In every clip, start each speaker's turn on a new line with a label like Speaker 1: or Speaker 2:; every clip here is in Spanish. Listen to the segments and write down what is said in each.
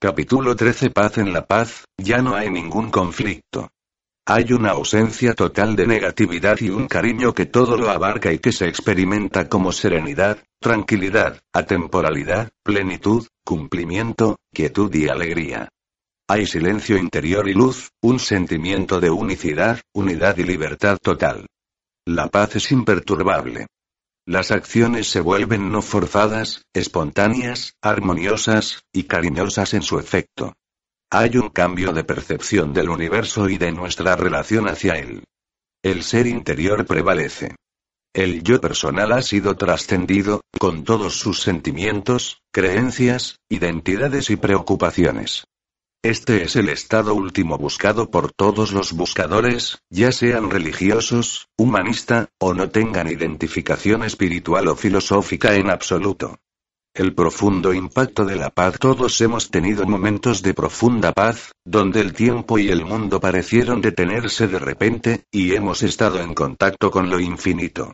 Speaker 1: Capítulo 13 Paz en la paz, ya no hay ningún conflicto. Hay una ausencia total de negatividad y un cariño que todo lo abarca y que se experimenta como serenidad, tranquilidad, atemporalidad, plenitud, cumplimiento, quietud y alegría. Hay silencio interior y luz, un sentimiento de unicidad, unidad y libertad total. La paz es imperturbable. Las acciones se vuelven no forzadas, espontáneas, armoniosas, y cariñosas en su efecto. Hay un cambio de percepción del universo y de nuestra relación hacia él. El ser interior prevalece. El yo personal ha sido trascendido, con todos sus sentimientos, creencias, identidades y preocupaciones. Este es el estado último buscado por todos los buscadores, ya sean religiosos, humanista, o no tengan identificación espiritual o filosófica en absoluto. El profundo impacto de la paz Todos hemos tenido momentos de profunda paz, donde el tiempo y el mundo parecieron detenerse de repente, y hemos estado en contacto con lo infinito.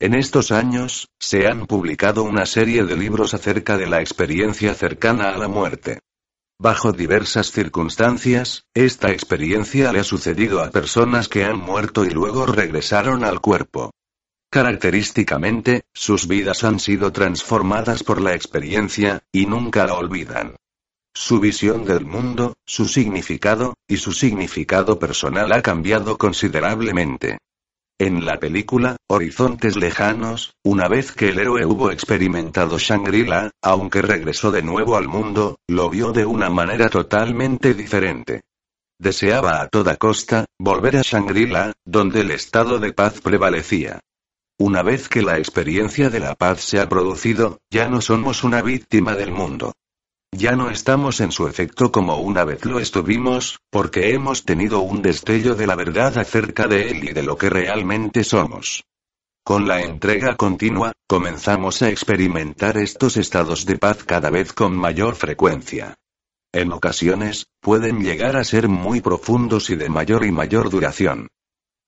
Speaker 1: En estos años, se han publicado una serie de libros acerca de la experiencia cercana a la muerte. Bajo diversas circunstancias, esta experiencia le ha sucedido a personas que han muerto y luego regresaron al cuerpo. Característicamente, sus vidas han sido transformadas por la experiencia, y nunca la olvidan. Su visión del mundo, su significado, y su significado personal ha cambiado considerablemente. En la película, Horizontes Lejanos, una vez que el héroe hubo experimentado Shangri-La, aunque regresó de nuevo al mundo, lo vio de una manera totalmente diferente. Deseaba a toda costa, volver a Shangri-La, donde el estado de paz prevalecía. Una vez que la experiencia de la paz se ha producido, ya no somos una víctima del mundo. Ya no estamos en su efecto como una vez lo estuvimos, porque hemos tenido un destello de la verdad acerca de él y de lo que realmente somos. Con la entrega continua, comenzamos a experimentar estos estados de paz cada vez con mayor frecuencia. En ocasiones, pueden llegar a ser muy profundos y de mayor y mayor duración.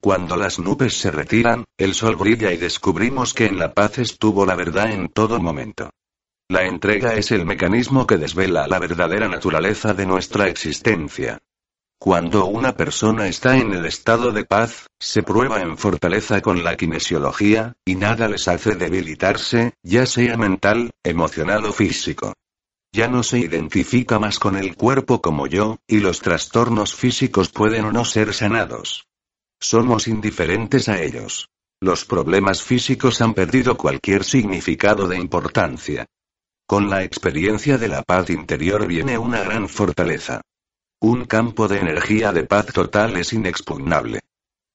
Speaker 1: Cuando las nubes se retiran, el sol brilla y descubrimos que en la paz estuvo la verdad en todo momento. La entrega es el mecanismo que desvela la verdadera naturaleza de nuestra existencia. Cuando una persona está en el estado de paz, se prueba en fortaleza con la kinesiología, y nada les hace debilitarse, ya sea mental, emocional o físico. Ya no se identifica más con el cuerpo como yo, y los trastornos físicos pueden o no ser sanados. Somos indiferentes a ellos. Los problemas físicos han perdido cualquier significado de importancia. Con la experiencia de la paz interior viene una gran fortaleza. Un campo de energía de paz total es inexpugnable.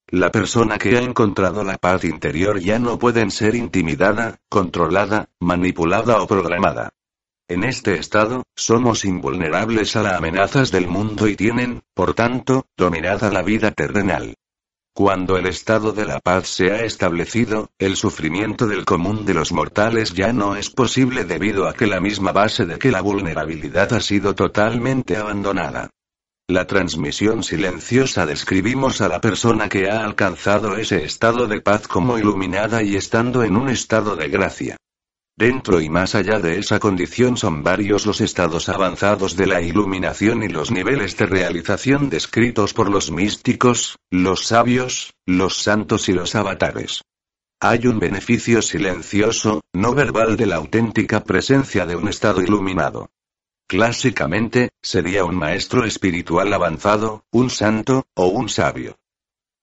Speaker 1: La persona que ha encontrado la paz interior ya no puede ser intimidada, controlada, manipulada o programada. En este estado, somos invulnerables a las amenazas del mundo y tienen, por tanto, dominada la vida terrenal. Cuando el estado de la paz se ha establecido, el sufrimiento del común de los mortales ya no es posible debido a que la misma base de que la vulnerabilidad ha sido totalmente abandonada. La transmisión silenciosa describimos a la persona que ha alcanzado ese estado de paz como iluminada y estando en un estado de gracia. Dentro y más allá de esa condición son varios los estados avanzados de la iluminación y los niveles de realización descritos por los místicos, los sabios, los santos y los avatares. Hay un beneficio silencioso, no verbal de la auténtica presencia de un estado iluminado. Clásicamente, sería un maestro espiritual avanzado, un santo, o un sabio.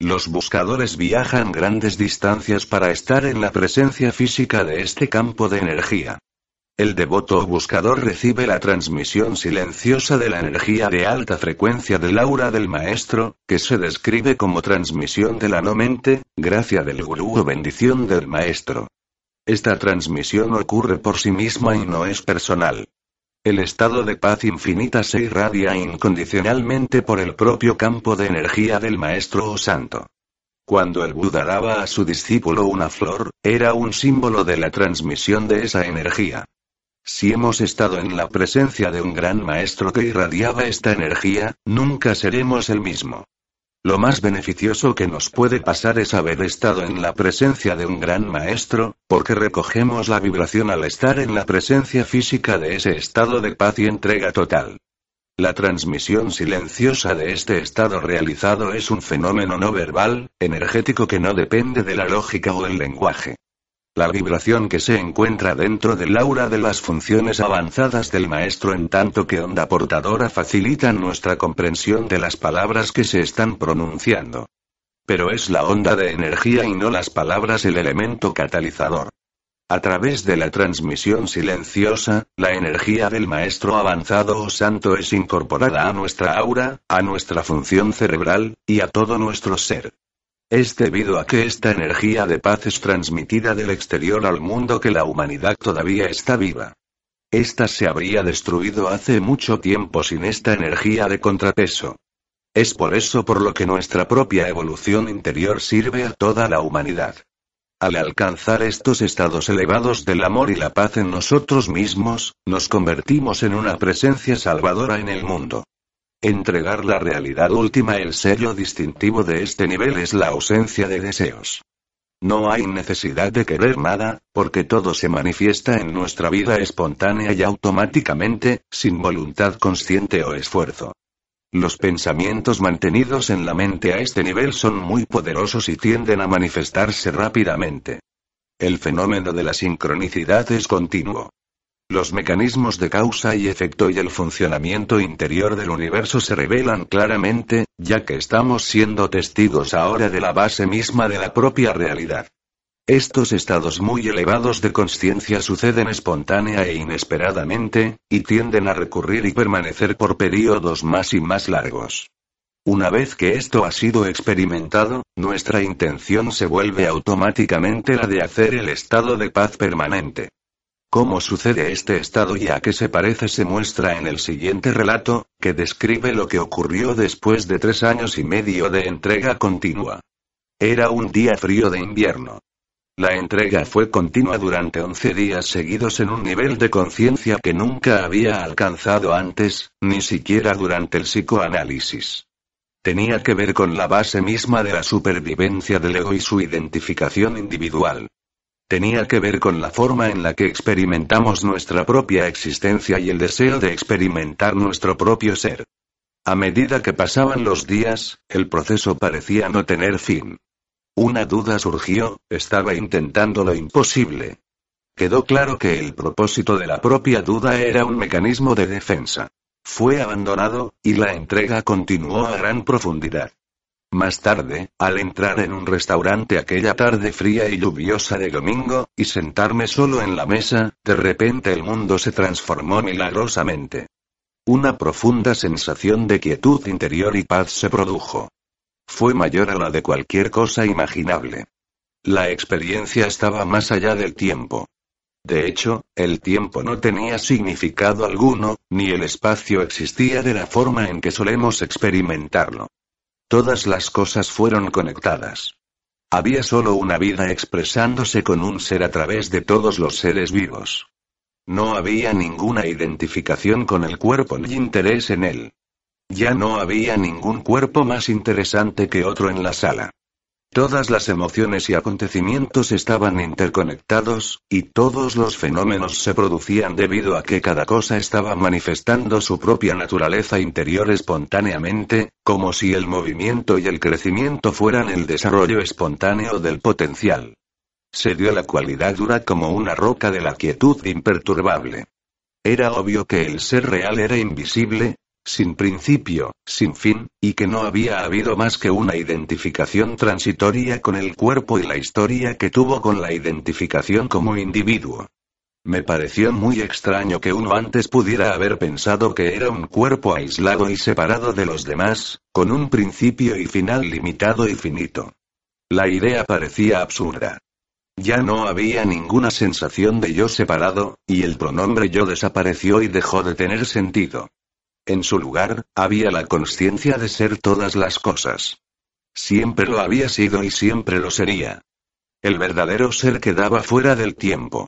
Speaker 1: Los buscadores viajan grandes distancias para estar en la presencia física de este campo de energía. El devoto o buscador recibe la transmisión silenciosa de la energía de alta frecuencia del aura del maestro, que se describe como transmisión de la no-mente, gracia del gurú o bendición del maestro. Esta transmisión ocurre por sí misma y no es personal. El estado de paz infinita se irradia incondicionalmente por el propio campo de energía del Maestro o Santo. Cuando el Buda daba a su discípulo una flor, era un símbolo de la transmisión de esa energía. Si hemos estado en la presencia de un gran maestro que irradiaba esta energía, nunca seremos el mismo. Lo más beneficioso que nos puede pasar es haber estado en la presencia de un gran maestro, porque recogemos la vibración al estar en la presencia física de ese estado de paz y entrega total. La transmisión silenciosa de este estado realizado es un fenómeno no verbal, energético que no depende de la lógica o el lenguaje. La vibración que se encuentra dentro del aura de las funciones avanzadas del maestro en tanto que onda portadora facilitan nuestra comprensión de las palabras que se están pronunciando. Pero es la onda de energía y no las palabras el elemento catalizador. A través de la transmisión silenciosa, la energía del maestro avanzado o santo es incorporada a nuestra aura, a nuestra función cerebral, y a todo nuestro ser. Es debido a que esta energía de paz es transmitida del exterior al mundo que la humanidad todavía está viva. Esta se habría destruido hace mucho tiempo sin esta energía de contrapeso. Es por eso por lo que nuestra propia evolución interior sirve a toda la humanidad. Al alcanzar estos estados elevados del amor y la paz en nosotros mismos, nos convertimos en una presencia salvadora en el mundo. Entregar la realidad última El sello distintivo de este nivel es la ausencia de deseos. No hay necesidad de querer nada, porque todo se manifiesta en nuestra vida espontánea y automáticamente, sin voluntad consciente o esfuerzo. Los pensamientos mantenidos en la mente a este nivel son muy poderosos y tienden a manifestarse rápidamente. El fenómeno de la sincronicidad es continuo. Los mecanismos de causa y efecto y el funcionamiento interior del universo se revelan claramente, ya que estamos siendo testigos ahora de la base misma de la propia realidad. Estos estados muy elevados de conciencia suceden espontánea e inesperadamente, y tienden a recurrir y permanecer por períodos más y más largos. Una vez que esto ha sido experimentado, nuestra intención se vuelve automáticamente la de hacer el estado de paz permanente. Cómo sucede este estado y a qué se parece se muestra en el siguiente relato, que describe lo que ocurrió después de tres años y medio de entrega continua. Era un día frío de invierno. La entrega fue continua durante once días seguidos en un nivel de conciencia que nunca había alcanzado antes, ni siquiera durante el psicoanálisis. Tenía que ver con la base misma de la supervivencia del ego y su identificación individual tenía que ver con la forma en la que experimentamos nuestra propia existencia y el deseo de experimentar nuestro propio ser. A medida que pasaban los días, el proceso parecía no tener fin. Una duda surgió, estaba intentando lo imposible. Quedó claro que el propósito de la propia duda era un mecanismo de defensa. Fue abandonado, y la entrega continuó a gran profundidad. Más tarde, al entrar en un restaurante aquella tarde fría y lluviosa de domingo, y sentarme solo en la mesa, de repente el mundo se transformó milagrosamente. Una profunda sensación de quietud interior y paz se produjo. Fue mayor a la de cualquier cosa imaginable. La experiencia estaba más allá del tiempo. De hecho, el tiempo no tenía significado alguno, ni el espacio existía de la forma en que solemos experimentarlo. Todas las cosas fueron conectadas. Había solo una vida expresándose con un ser a través de todos los seres vivos. No había ninguna identificación con el cuerpo ni interés en él. Ya no había ningún cuerpo más interesante que otro en la sala. Todas las emociones y acontecimientos estaban interconectados, y todos los fenómenos se producían debido a que cada cosa estaba manifestando su propia naturaleza interior espontáneamente, como si el movimiento y el crecimiento fueran el desarrollo espontáneo del potencial. Se dio la cualidad dura como una roca de la quietud imperturbable. Era obvio que el ser real era invisible, sin principio, sin fin, y que no había habido más que una identificación transitoria con el cuerpo y la historia que tuvo con la identificación como individuo. Me pareció muy extraño que uno antes pudiera haber pensado que era un cuerpo aislado y separado de los demás, con un principio y final limitado y finito. La idea parecía absurda. ya no había ninguna sensación de yo separado, y el pronombre yo desapareció y dejó de tener sentido. En su lugar, había la conciencia de ser todas las cosas. Siempre lo había sido y siempre lo sería. El verdadero ser quedaba fuera del tiempo.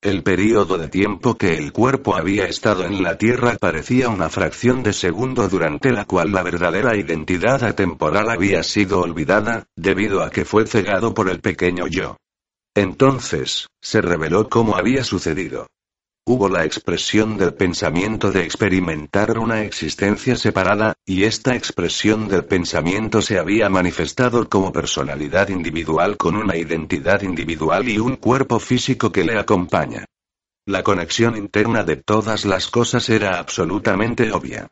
Speaker 1: El período de tiempo que el cuerpo había estado en la Tierra parecía una fracción de segundo durante la cual la verdadera identidad atemporal había sido olvidada, debido a que fue cegado por el pequeño yo. Entonces, se reveló cómo había sucedido. Hubo la expresión del pensamiento de experimentar una existencia separada, y esta expresión del pensamiento se había manifestado como personalidad individual con una identidad individual y un cuerpo físico que le acompaña. La conexión interna de todas las cosas era absolutamente obvia.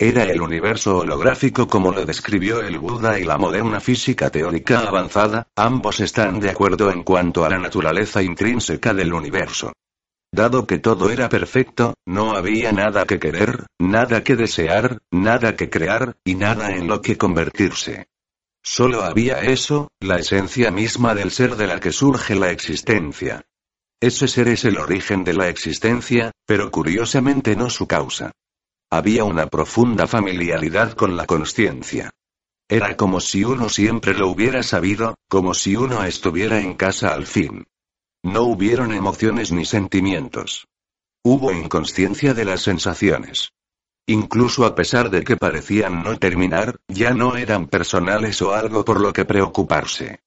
Speaker 1: Era el universo holográfico como lo describió el Buda y la moderna física teórica avanzada, ambos están de acuerdo en cuanto a la naturaleza intrínseca del universo. Dado que todo era perfecto, no había nada que querer, nada que desear, nada que crear, y nada en lo que convertirse. Solo había eso, la esencia misma del ser de la que surge la existencia. Ese ser es el origen de la existencia, pero curiosamente no su causa. Había una profunda familiaridad con la conciencia. Era como si uno siempre lo hubiera sabido, como si uno estuviera en casa al fin. No hubieron emociones ni sentimientos. Hubo inconsciencia de las sensaciones. Incluso a pesar de que parecían no terminar, ya no eran personales o algo por lo que preocuparse.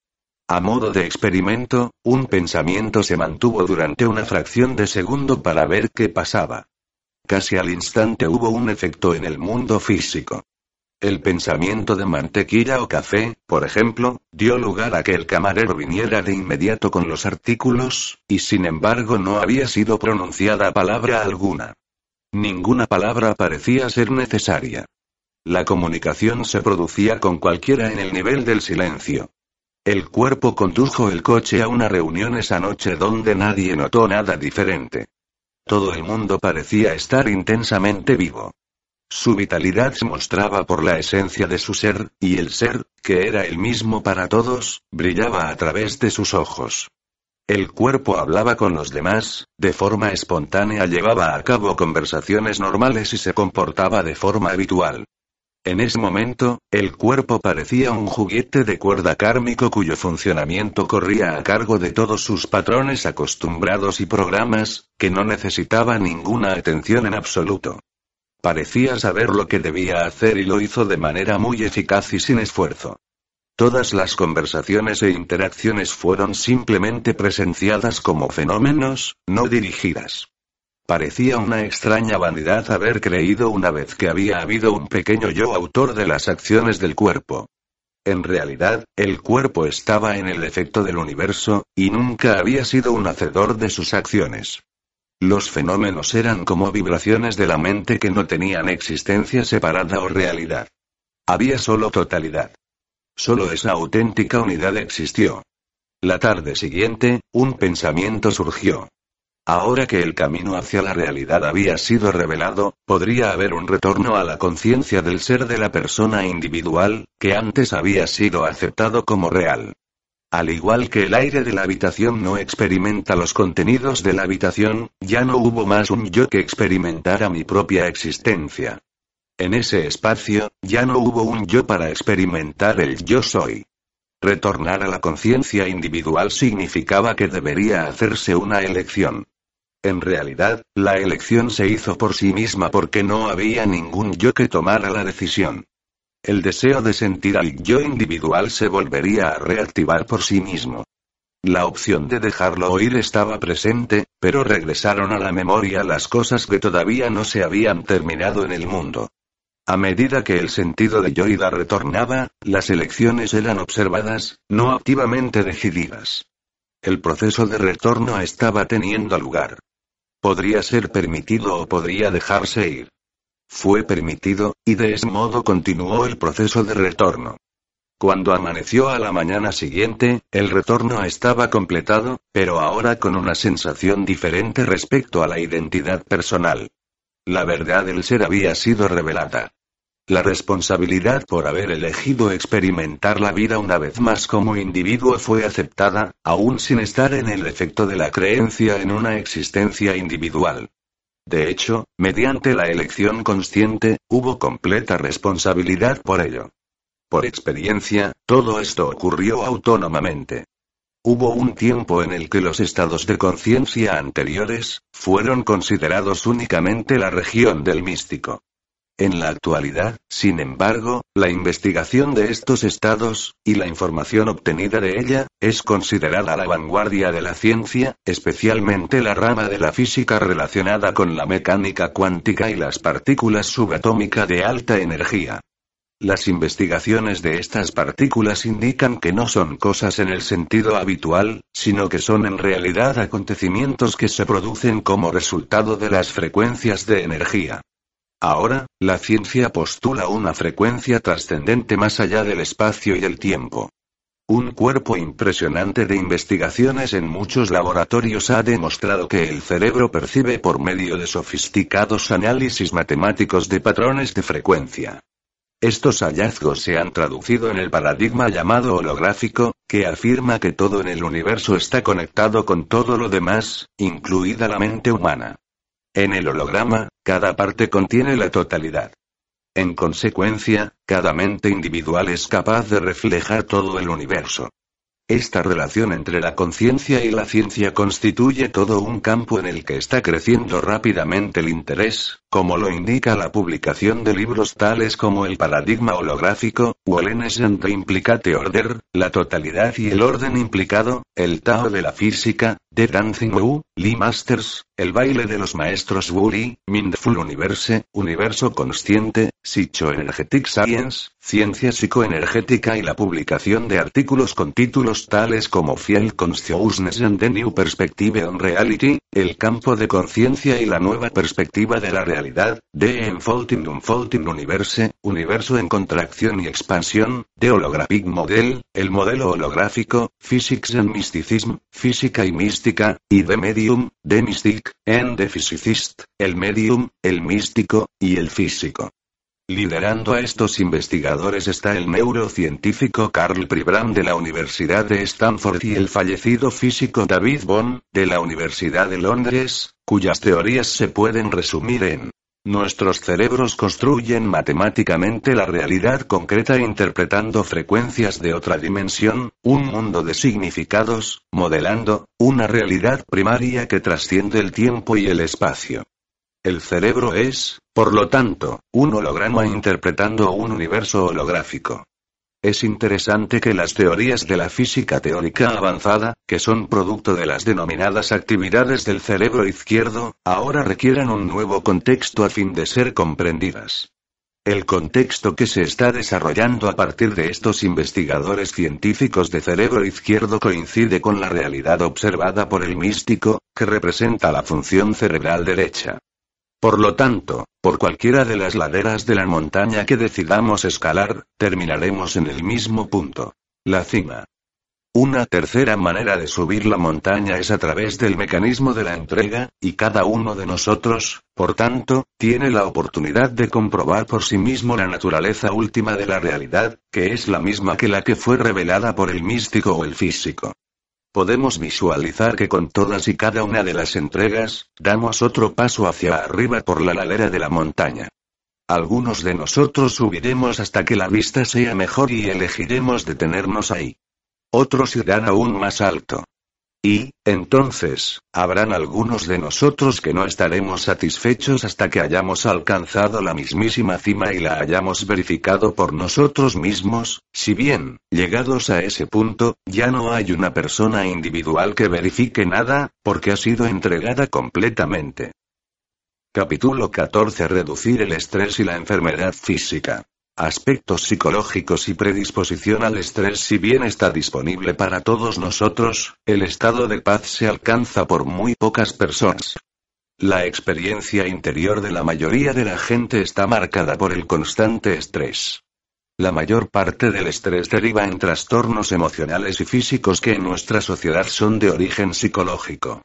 Speaker 1: A modo de experimento, un pensamiento se mantuvo durante una fracción de segundo para ver qué pasaba. Casi al instante hubo un efecto en el mundo físico. El pensamiento de mantequilla o café, por ejemplo, dio lugar a que el camarero viniera de inmediato con los artículos, y sin embargo no había sido pronunciada palabra alguna. Ninguna palabra parecía ser necesaria. La comunicación se producía con cualquiera en el nivel del silencio. El cuerpo condujo el coche a una reunión esa noche donde nadie notó nada diferente. Todo el mundo parecía estar intensamente vivo. Su vitalidad se mostraba por la esencia de su ser, y el ser, que era el mismo para todos, brillaba a través de sus ojos. El cuerpo hablaba con los demás, de forma espontánea llevaba a cabo conversaciones normales y se comportaba de forma habitual. En ese momento, el cuerpo parecía un juguete de cuerda kármico cuyo funcionamiento corría a cargo de todos sus patrones acostumbrados y programas, que no necesitaba ninguna atención en absoluto. Parecía saber lo que debía hacer y lo hizo de manera muy eficaz y sin esfuerzo. Todas las conversaciones e interacciones fueron simplemente presenciadas como fenómenos, no dirigidas. Parecía una extraña vanidad haber creído una vez que había habido un pequeño yo autor de las acciones del cuerpo. En realidad, el cuerpo estaba en el efecto del universo, y nunca había sido un hacedor de sus acciones. Los fenómenos eran como vibraciones de la mente que no tenían existencia separada o realidad. Había solo totalidad. Solo esa auténtica unidad existió. La tarde siguiente, un pensamiento surgió. Ahora que el camino hacia la realidad había sido revelado, podría haber un retorno a la conciencia del ser de la persona individual, que antes había sido aceptado como real. Al igual que el aire de la habitación no experimenta los contenidos de la habitación, ya no hubo más un yo que experimentara mi propia existencia. En ese espacio, ya no hubo un yo para experimentar el yo soy. Retornar a la conciencia individual significaba que debería hacerse una elección. En realidad, la elección se hizo por sí misma porque no había ningún yo que tomara la decisión. El deseo de sentir al yo individual se volvería a reactivar por sí mismo. La opción de dejarlo oír estaba presente, pero regresaron a la memoria las cosas que todavía no se habían terminado en el mundo. A medida que el sentido de Yoida retornaba, las elecciones eran observadas, no activamente decididas. El proceso de retorno estaba teniendo lugar. Podría ser permitido o podría dejarse ir. Fue permitido, y de ese modo continuó el proceso de retorno. Cuando amaneció a la mañana siguiente, el retorno estaba completado, pero ahora con una sensación diferente respecto a la identidad personal. La verdad del ser había sido revelada. La responsabilidad por haber elegido experimentar la vida una vez más como individuo fue aceptada, aún sin estar en el efecto de la creencia en una existencia individual. De hecho, mediante la elección consciente, hubo completa responsabilidad por ello. Por experiencia, todo esto ocurrió autónomamente. Hubo un tiempo en el que los estados de conciencia anteriores, fueron considerados únicamente la región del místico. En la actualidad, sin embargo, la investigación de estos estados, y la información obtenida de ella, es considerada la vanguardia de la ciencia, especialmente la rama de la física relacionada con la mecánica cuántica y las partículas subatómicas de alta energía. Las investigaciones de estas partículas indican que no son cosas en el sentido habitual, sino que son en realidad acontecimientos que se producen como resultado de las frecuencias de energía. Ahora, la ciencia postula una frecuencia trascendente más allá del espacio y el tiempo. Un cuerpo impresionante de investigaciones en muchos laboratorios ha demostrado que el cerebro percibe por medio de sofisticados análisis matemáticos de patrones de frecuencia. Estos hallazgos se han traducido en el paradigma llamado holográfico, que afirma que todo en el universo está conectado con todo lo demás, incluida la mente humana. En el holograma, cada parte contiene la totalidad. En consecuencia, cada mente individual es capaz de reflejar todo el universo. Esta relación entre la conciencia y la ciencia constituye todo un campo en el que está creciendo rápidamente el interés, como lo indica la publicación de libros tales como El paradigma holográfico, Wellness and the Implicate Order, La totalidad y el orden implicado, El Tao de la física, The Dancing Wu, Lee Masters, El baile de los maestros Wuri, Mindful Universe, Universo consciente, Psychoenergetic Science, Ciencia psicoenergética y la publicación de artículos con títulos tales como Fiel Consciousness and the New Perspective on Reality, El campo de conciencia y la nueva perspectiva de la realidad, The Enfolding Unfolding Universe, Universo en contracción y expansión, The Holographic Model, el modelo holográfico, Physics and Mysticism, Física y Mística, y The Medium, The Mystic, and the Physicist, el medium, el místico, y el físico. Liderando a estos investigadores está el neurocientífico Carl Pribram de la Universidad de Stanford y el fallecido físico David Bohm, de la Universidad de Londres, cuyas teorías se pueden resumir en Nuestros cerebros construyen matemáticamente la realidad concreta interpretando frecuencias de otra dimensión, un mundo de significados, modelando, una realidad primaria que trasciende el tiempo y el espacio. El cerebro es, por lo tanto, un holograma interpretando un universo holográfico. Es interesante que las teorías de la física teórica avanzada, que son producto de las denominadas actividades del cerebro izquierdo, ahora requieran un nuevo contexto a fin de ser comprendidas. El contexto que se está desarrollando a partir de estos investigadores científicos de cerebro izquierdo coincide con la realidad observada por el místico, que representa la función cerebral derecha. Por lo tanto, por cualquiera de las laderas de la montaña que decidamos escalar, terminaremos en el mismo punto. La cima. Una tercera manera de subir la montaña es a través del mecanismo de la entrega, y cada uno de nosotros, por tanto, tiene la oportunidad de comprobar por sí mismo la naturaleza última de la realidad, que es la misma que la que fue revelada por el místico o el físico. Podemos visualizar que con todas y cada una de las entregas, damos otro paso hacia arriba por la ladera de la montaña. Algunos de nosotros subiremos hasta que la vista sea mejor y elegiremos detenernos ahí. Otros irán aún más alto. Y, entonces, habrán algunos de nosotros que no estaremos satisfechos hasta que hayamos alcanzado la mismísima cima y la hayamos verificado por nosotros mismos, si bien, llegados a ese punto, ya no hay una persona individual que verifique nada, porque ha sido entregada completamente. Capítulo 14 Reducir el estrés y la enfermedad física. Aspectos psicológicos y predisposición al estrés Si bien está disponible para todos nosotros, el estado de paz se alcanza por muy pocas personas. La experiencia interior de la mayoría de la gente está marcada por el constante estrés. La mayor parte del estrés deriva en trastornos emocionales y físicos que en nuestra sociedad son de origen psicológico.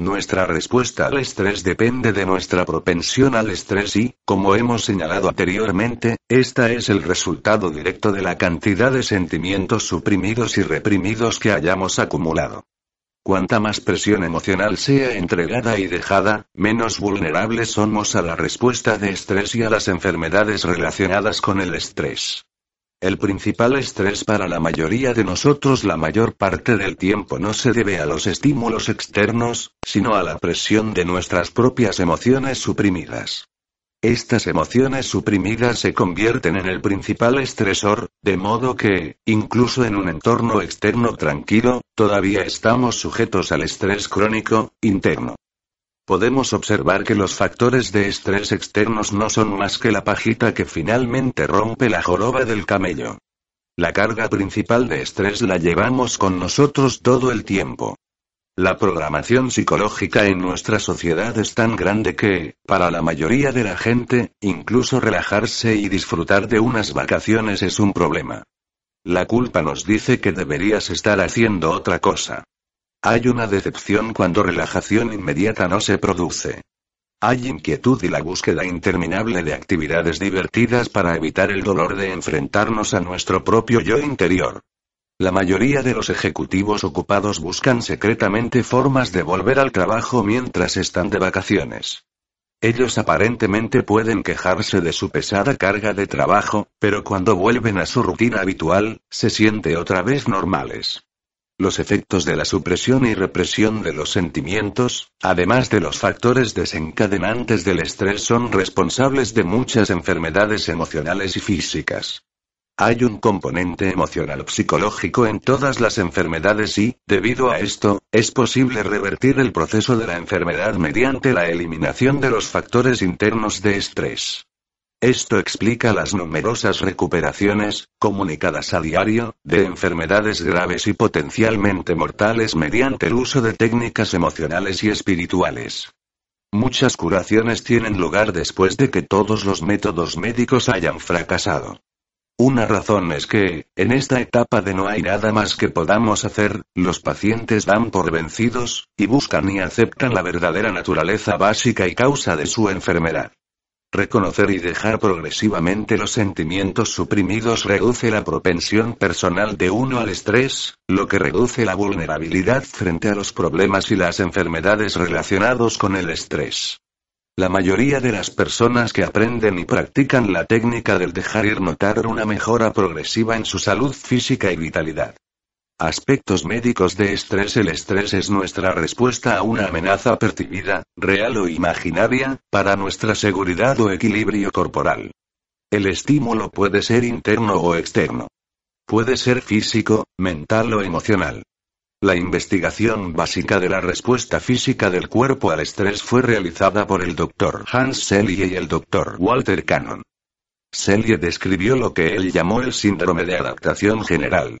Speaker 1: Nuestra respuesta al estrés depende de nuestra propensión al estrés y, como hemos señalado anteriormente, esta es el resultado directo de la cantidad de sentimientos suprimidos y reprimidos que hayamos acumulado. Cuanta más presión emocional sea entregada y dejada, menos vulnerables somos a la respuesta de estrés y a las enfermedades relacionadas con el estrés. El principal estrés para la mayoría de nosotros la mayor parte del tiempo no se debe a los estímulos externos, sino a la presión de nuestras propias emociones suprimidas. Estas emociones suprimidas se convierten en el principal estresor, de modo que, incluso en un entorno externo tranquilo, todavía estamos sujetos al estrés crónico, interno podemos observar que los factores de estrés externos no son más que la pajita que finalmente rompe la joroba del camello. La carga principal de estrés la llevamos con nosotros todo el tiempo. La programación psicológica en nuestra sociedad es tan grande que, para la mayoría de la gente, incluso relajarse y disfrutar de unas vacaciones es un problema. La culpa nos dice que deberías estar haciendo otra cosa. Hay una decepción cuando relajación inmediata no se produce. Hay inquietud y la búsqueda interminable de actividades divertidas para evitar el dolor de enfrentarnos a nuestro propio yo interior. La mayoría de los ejecutivos ocupados buscan secretamente formas de volver al trabajo mientras están de vacaciones. Ellos aparentemente pueden quejarse de su pesada carga de trabajo, pero cuando vuelven a su rutina habitual, se siente otra vez normales. Los efectos de la supresión y represión de los sentimientos, además de los factores desencadenantes del estrés, son responsables de muchas enfermedades emocionales y físicas. Hay un componente emocional psicológico en todas las enfermedades y, debido a esto, es posible revertir el proceso de la enfermedad mediante la eliminación de los factores internos de estrés. Esto explica las numerosas recuperaciones, comunicadas a diario, de enfermedades graves y potencialmente mortales mediante el uso de técnicas emocionales y espirituales. Muchas curaciones tienen lugar después de que todos los métodos médicos hayan fracasado. Una razón es que, en esta etapa de no hay nada más que podamos hacer, los pacientes dan por vencidos, y buscan y aceptan la verdadera naturaleza básica y causa de su enfermedad. Reconocer y dejar progresivamente los sentimientos suprimidos reduce la propensión personal de uno al estrés, lo que reduce la vulnerabilidad frente a los problemas y las enfermedades relacionados con el estrés. La mayoría de las personas que aprenden y practican la técnica del dejar ir notaron una mejora progresiva en su salud física y vitalidad. Aspectos médicos de estrés El estrés es nuestra respuesta a una amenaza percibida, real o imaginaria, para nuestra seguridad o equilibrio corporal. El estímulo puede ser interno o externo. Puede ser físico, mental o emocional. La investigación básica de la respuesta física del cuerpo al estrés fue realizada por el Dr. Hans Selye y el Dr. Walter Cannon. Selye describió lo que él llamó el síndrome de adaptación general.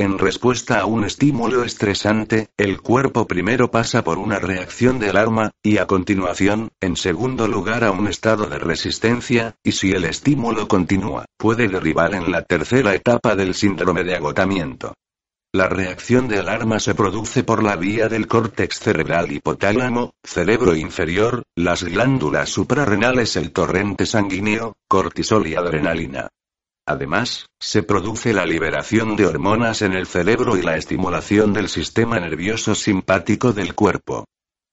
Speaker 1: En respuesta a un estímulo estresante, el cuerpo primero pasa por una reacción de alarma, y a continuación, en segundo lugar a un estado de resistencia, y si el estímulo continúa, puede derivar en la tercera etapa del síndrome de agotamiento. La reacción de alarma se produce por la vía del córtex cerebral hipotálamo, cerebro inferior, las glándulas suprarrenales, el torrente sanguíneo, cortisol y adrenalina. Además, se produce la liberación de hormonas en el cerebro y la estimulación del sistema nervioso simpático del cuerpo.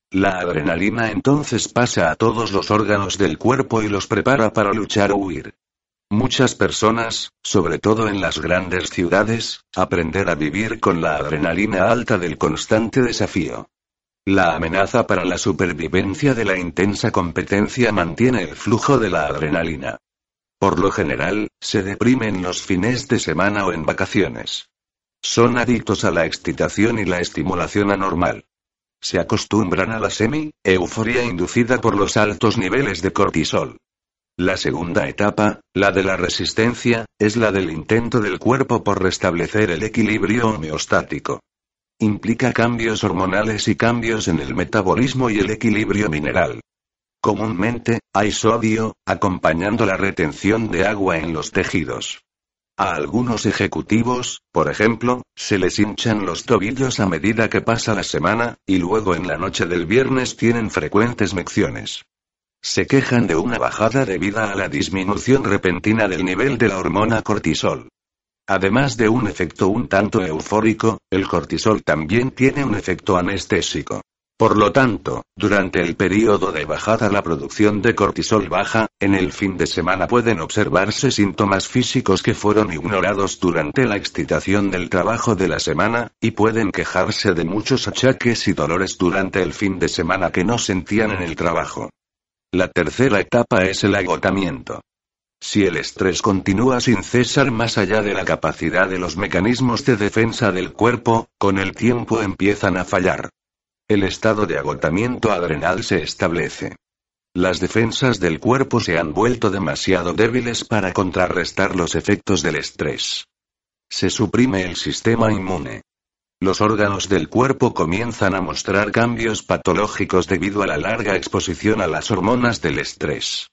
Speaker 1: La adrenalina entonces pasa a todos los órganos del cuerpo y los prepara para luchar o huir. Muchas personas, sobre todo en las grandes ciudades, aprender a vivir con la adrenalina alta del constante desafío. La amenaza para la supervivencia de la intensa competencia mantiene el flujo de la adrenalina. Por lo general, se deprimen los fines de semana o en vacaciones. Son adictos a la excitación y la estimulación anormal. Se acostumbran a la semi-euforia inducida por los altos niveles de cortisol. La segunda etapa, la de la resistencia, es la del intento del cuerpo por restablecer el equilibrio homeostático. Implica cambios hormonales y cambios en el metabolismo y el equilibrio mineral. Comúnmente, hay sodio, acompañando la retención de agua en los tejidos. A algunos ejecutivos, por ejemplo, se les hinchan los tobillos a medida que pasa la semana, y luego en la noche del viernes tienen frecuentes mecciones. Se quejan de una bajada debida a la disminución repentina del nivel de la hormona cortisol. Además de un efecto un tanto eufórico, el cortisol también tiene un efecto anestésico. Por lo tanto, durante el periodo de bajada la producción de cortisol baja, en el fin de semana pueden observarse síntomas físicos que fueron ignorados durante la excitación del trabajo de la semana, y pueden quejarse de muchos achaques y dolores durante el fin de semana que no sentían en el trabajo. La tercera etapa es el agotamiento. Si el estrés continúa sin cesar más allá de la capacidad de los mecanismos de defensa del cuerpo, con el tiempo empiezan a fallar. El estado de agotamiento adrenal se establece. Las defensas del cuerpo se han vuelto demasiado débiles para contrarrestar los efectos del estrés. Se suprime el sistema inmune. Los órganos del cuerpo comienzan a mostrar cambios patológicos debido a la larga exposición a las hormonas del estrés.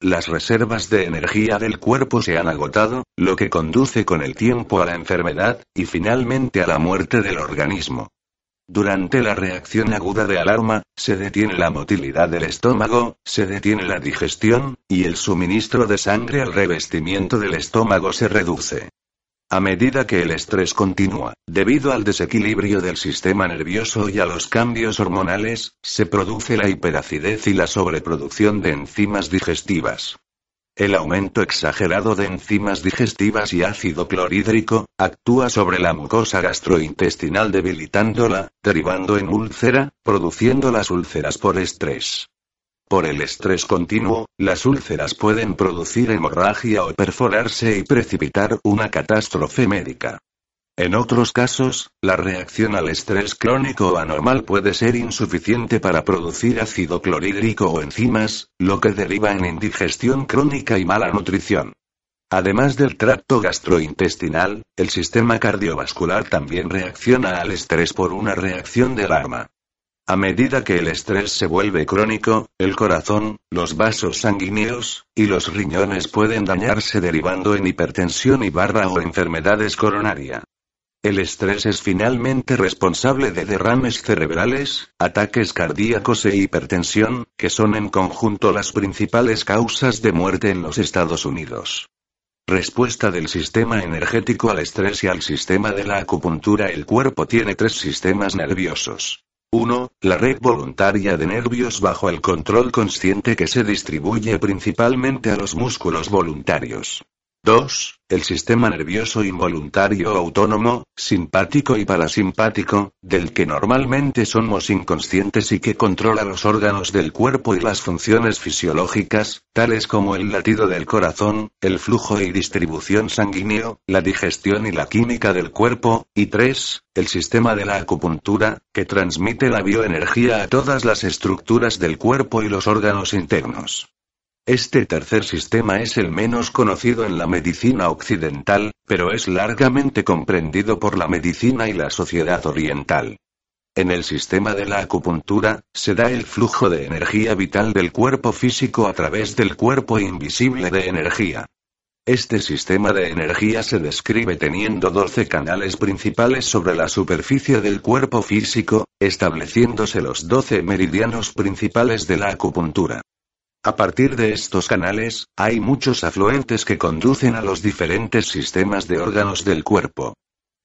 Speaker 1: Las reservas de energía del cuerpo se han agotado, lo que conduce con el tiempo a la enfermedad, y finalmente a la muerte del organismo. Durante la reacción aguda de alarma, se detiene la motilidad del estómago, se detiene la digestión, y el suministro de sangre al revestimiento del estómago se reduce. A medida que el estrés continúa, debido al desequilibrio del sistema nervioso y a los cambios hormonales, se produce la hiperacidez y la sobreproducción de enzimas digestivas. El aumento exagerado de enzimas digestivas y ácido clorhídrico, actúa sobre la mucosa gastrointestinal debilitándola, derivando en úlcera, produciendo las úlceras por estrés. Por el estrés continuo, las úlceras pueden producir hemorragia o perforarse y precipitar una catástrofe médica. En otros casos, la reacción al estrés crónico o anormal puede ser insuficiente para producir ácido clorhídrico o enzimas, lo que deriva en indigestión crónica y mala nutrición. Además del tracto gastrointestinal, el sistema cardiovascular también reacciona al estrés por una reacción de alarma. A medida que el estrés se vuelve crónico, el corazón, los vasos sanguíneos, y los riñones pueden dañarse derivando en hipertensión y barra o enfermedades coronaria. El estrés es finalmente responsable de derrames cerebrales, ataques cardíacos e hipertensión, que son en conjunto las principales causas de muerte en los Estados Unidos. Respuesta del sistema energético al estrés y al sistema de la acupuntura. El cuerpo tiene tres sistemas nerviosos. 1. La red voluntaria de nervios bajo el control consciente que se distribuye principalmente a los músculos voluntarios. 2. El sistema nervioso involuntario autónomo, simpático y parasimpático, del que normalmente somos inconscientes y que controla los órganos del cuerpo y las funciones fisiológicas, tales como el latido del corazón, el flujo y distribución sanguíneo, la digestión y la química del cuerpo, y 3. El sistema de la acupuntura, que transmite la bioenergía a todas las estructuras del cuerpo y los órganos internos. Este tercer sistema es el menos conocido en la medicina occidental, pero es largamente comprendido por la medicina y la sociedad oriental. En el sistema de la acupuntura, se da el flujo de energía vital del cuerpo físico a través del cuerpo invisible de energía. Este sistema de energía se describe teniendo 12 canales principales sobre la superficie del cuerpo físico, estableciéndose los 12 meridianos principales de la acupuntura. A partir de estos canales, hay muchos afluentes que conducen a los diferentes sistemas de órganos del cuerpo.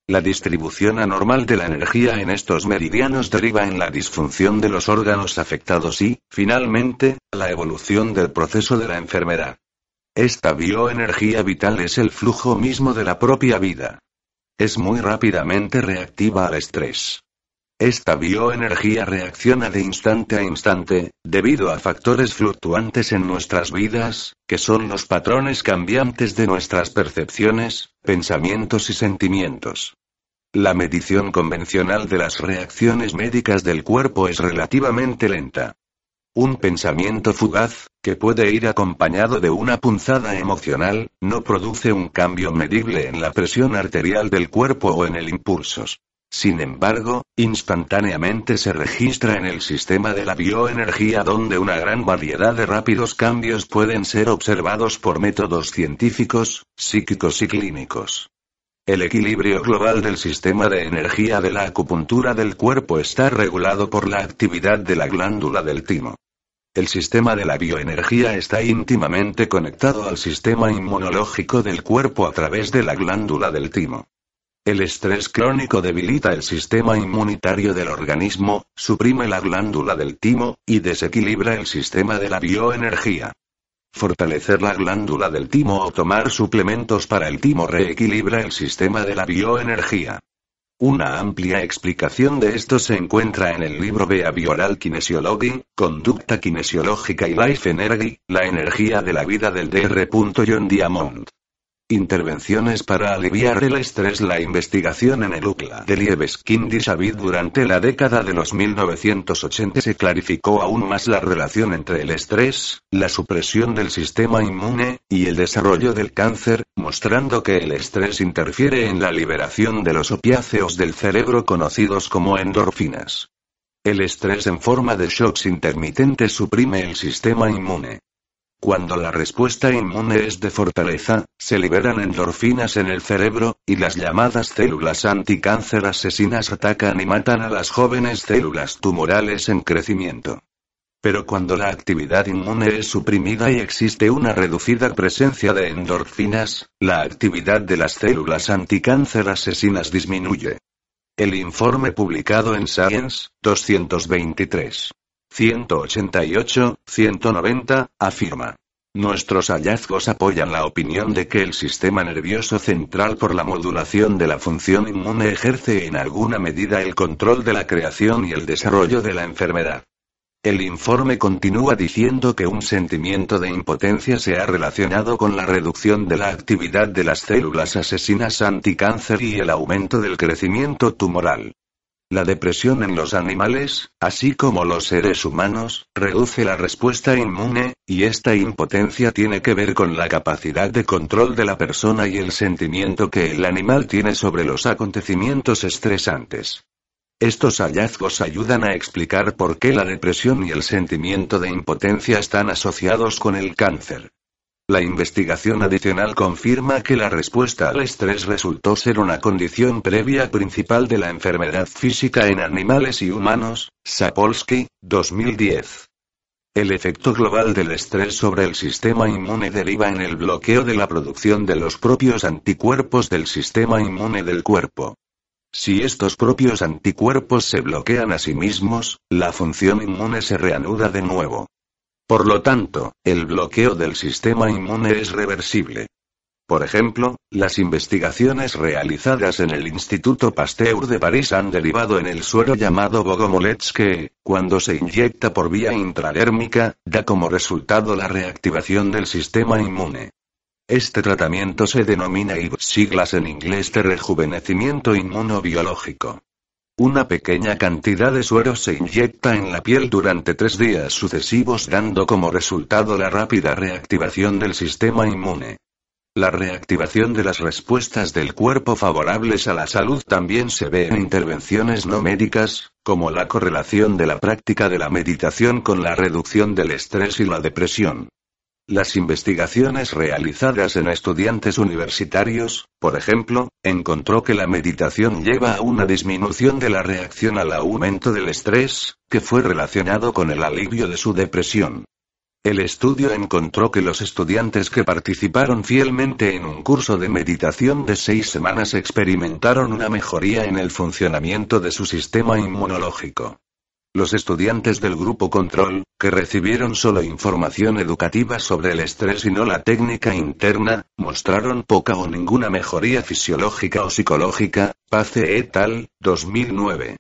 Speaker 1: La distribución anormal de la energía en estos meridianos deriva en la disfunción de los órganos afectados y, finalmente, la evolución del proceso de la enfermedad. Esta bioenergía vital es el flujo mismo de la propia vida. Es muy rápidamente reactiva al estrés. Esta bioenergía reacciona de instante a instante, debido a factores fluctuantes en nuestras vidas, que son los patrones cambiantes de nuestras percepciones, pensamientos y sentimientos. La medición convencional de las reacciones médicas del cuerpo es relativamente lenta. Un pensamiento fugaz, que puede ir acompañado de una punzada emocional, no produce un cambio medible en la presión arterial del cuerpo o en el impulsos. Sin embargo, instantáneamente se registra en el sistema de la bioenergía donde una gran variedad de rápidos cambios pueden ser observados por métodos científicos, psíquicos y clínicos. El equilibrio global del sistema de energía de la acupuntura del cuerpo está regulado por la actividad de la glándula del timo. El sistema de la bioenergía está íntimamente conectado al sistema inmunológico del cuerpo a través de la glándula del timo. El estrés crónico debilita el sistema inmunitario del organismo, suprime la glándula del timo, y desequilibra el sistema de la bioenergía. Fortalecer la glándula del timo o tomar suplementos para el timo reequilibra el sistema de la bioenergía. Una amplia explicación de esto se encuentra en el libro Behavioral Kinesiology, Conducta Kinesiológica y Life Energy, la energía de la vida del Dr. John Diamond. Intervenciones para aliviar el estrés La investigación en el UCLA de Liebeskin Shavid durante la década de los 1980 se clarificó aún más la relación entre el estrés, la supresión del sistema inmune, y el desarrollo del cáncer, mostrando que el estrés interfiere en la liberación de los opiáceos del cerebro conocidos como endorfinas. El estrés en forma de shocks intermitentes suprime el sistema inmune. Cuando la respuesta inmune es de fortaleza, se liberan endorfinas en el cerebro, y las llamadas células anticáncer asesinas atacan y matan a las jóvenes células tumorales en crecimiento. Pero cuando la actividad inmune es suprimida y existe una reducida presencia de endorfinas, la actividad de las células anticáncer asesinas disminuye. El informe publicado en Science, 223. 188, 190, afirma. Nuestros hallazgos apoyan la opinión de que el sistema nervioso central por la modulación de la función inmune ejerce en alguna medida el control de la creación y el desarrollo de la enfermedad. El informe continúa diciendo que un sentimiento de impotencia se ha relacionado con la reducción de la actividad de las células asesinas anticáncer y el aumento del crecimiento tumoral. La depresión en los animales, así como los seres humanos, reduce la respuesta inmune, y esta impotencia tiene que ver con la capacidad de control de la persona y el sentimiento que el animal tiene sobre los acontecimientos estresantes. Estos hallazgos ayudan a explicar por qué la depresión y el sentimiento de impotencia están asociados con el cáncer. La investigación adicional confirma que la respuesta al estrés resultó ser una condición previa principal de la enfermedad física en animales y humanos, Sapolsky, 2010. El efecto global del estrés sobre el sistema inmune deriva en el bloqueo de la producción de los propios anticuerpos del sistema inmune del cuerpo. Si estos propios anticuerpos se bloquean a sí mismos, la función inmune se reanuda de nuevo. Por lo tanto, el bloqueo del sistema inmune es reversible. Por ejemplo, las investigaciones realizadas en el Instituto Pasteur de París han derivado en el suero llamado Bogomolets que, cuando se inyecta por vía intradérmica, da como resultado la reactivación del sistema inmune. Este tratamiento se denomina IV, siglas en inglés de rejuvenecimiento inmunobiológico. Una pequeña cantidad de suero se inyecta en la piel durante tres días sucesivos dando como resultado la rápida reactivación del sistema inmune. La reactivación de las respuestas del cuerpo favorables a la salud también se ve en intervenciones no médicas, como la correlación de la práctica de la meditación con la reducción del estrés y la depresión. Las investigaciones realizadas en estudiantes universitarios, por ejemplo, encontró que la meditación lleva a una disminución de la reacción al aumento del estrés, que fue relacionado con el alivio de su depresión. El estudio encontró que los estudiantes que participaron fielmente en un curso de meditación de seis semanas experimentaron una mejoría en el funcionamiento de su sistema inmunológico. Los estudiantes del grupo control, que recibieron solo información educativa sobre el estrés y no la técnica interna, mostraron poca o ninguna mejoría fisiológica o psicológica, Pace et al. 2009.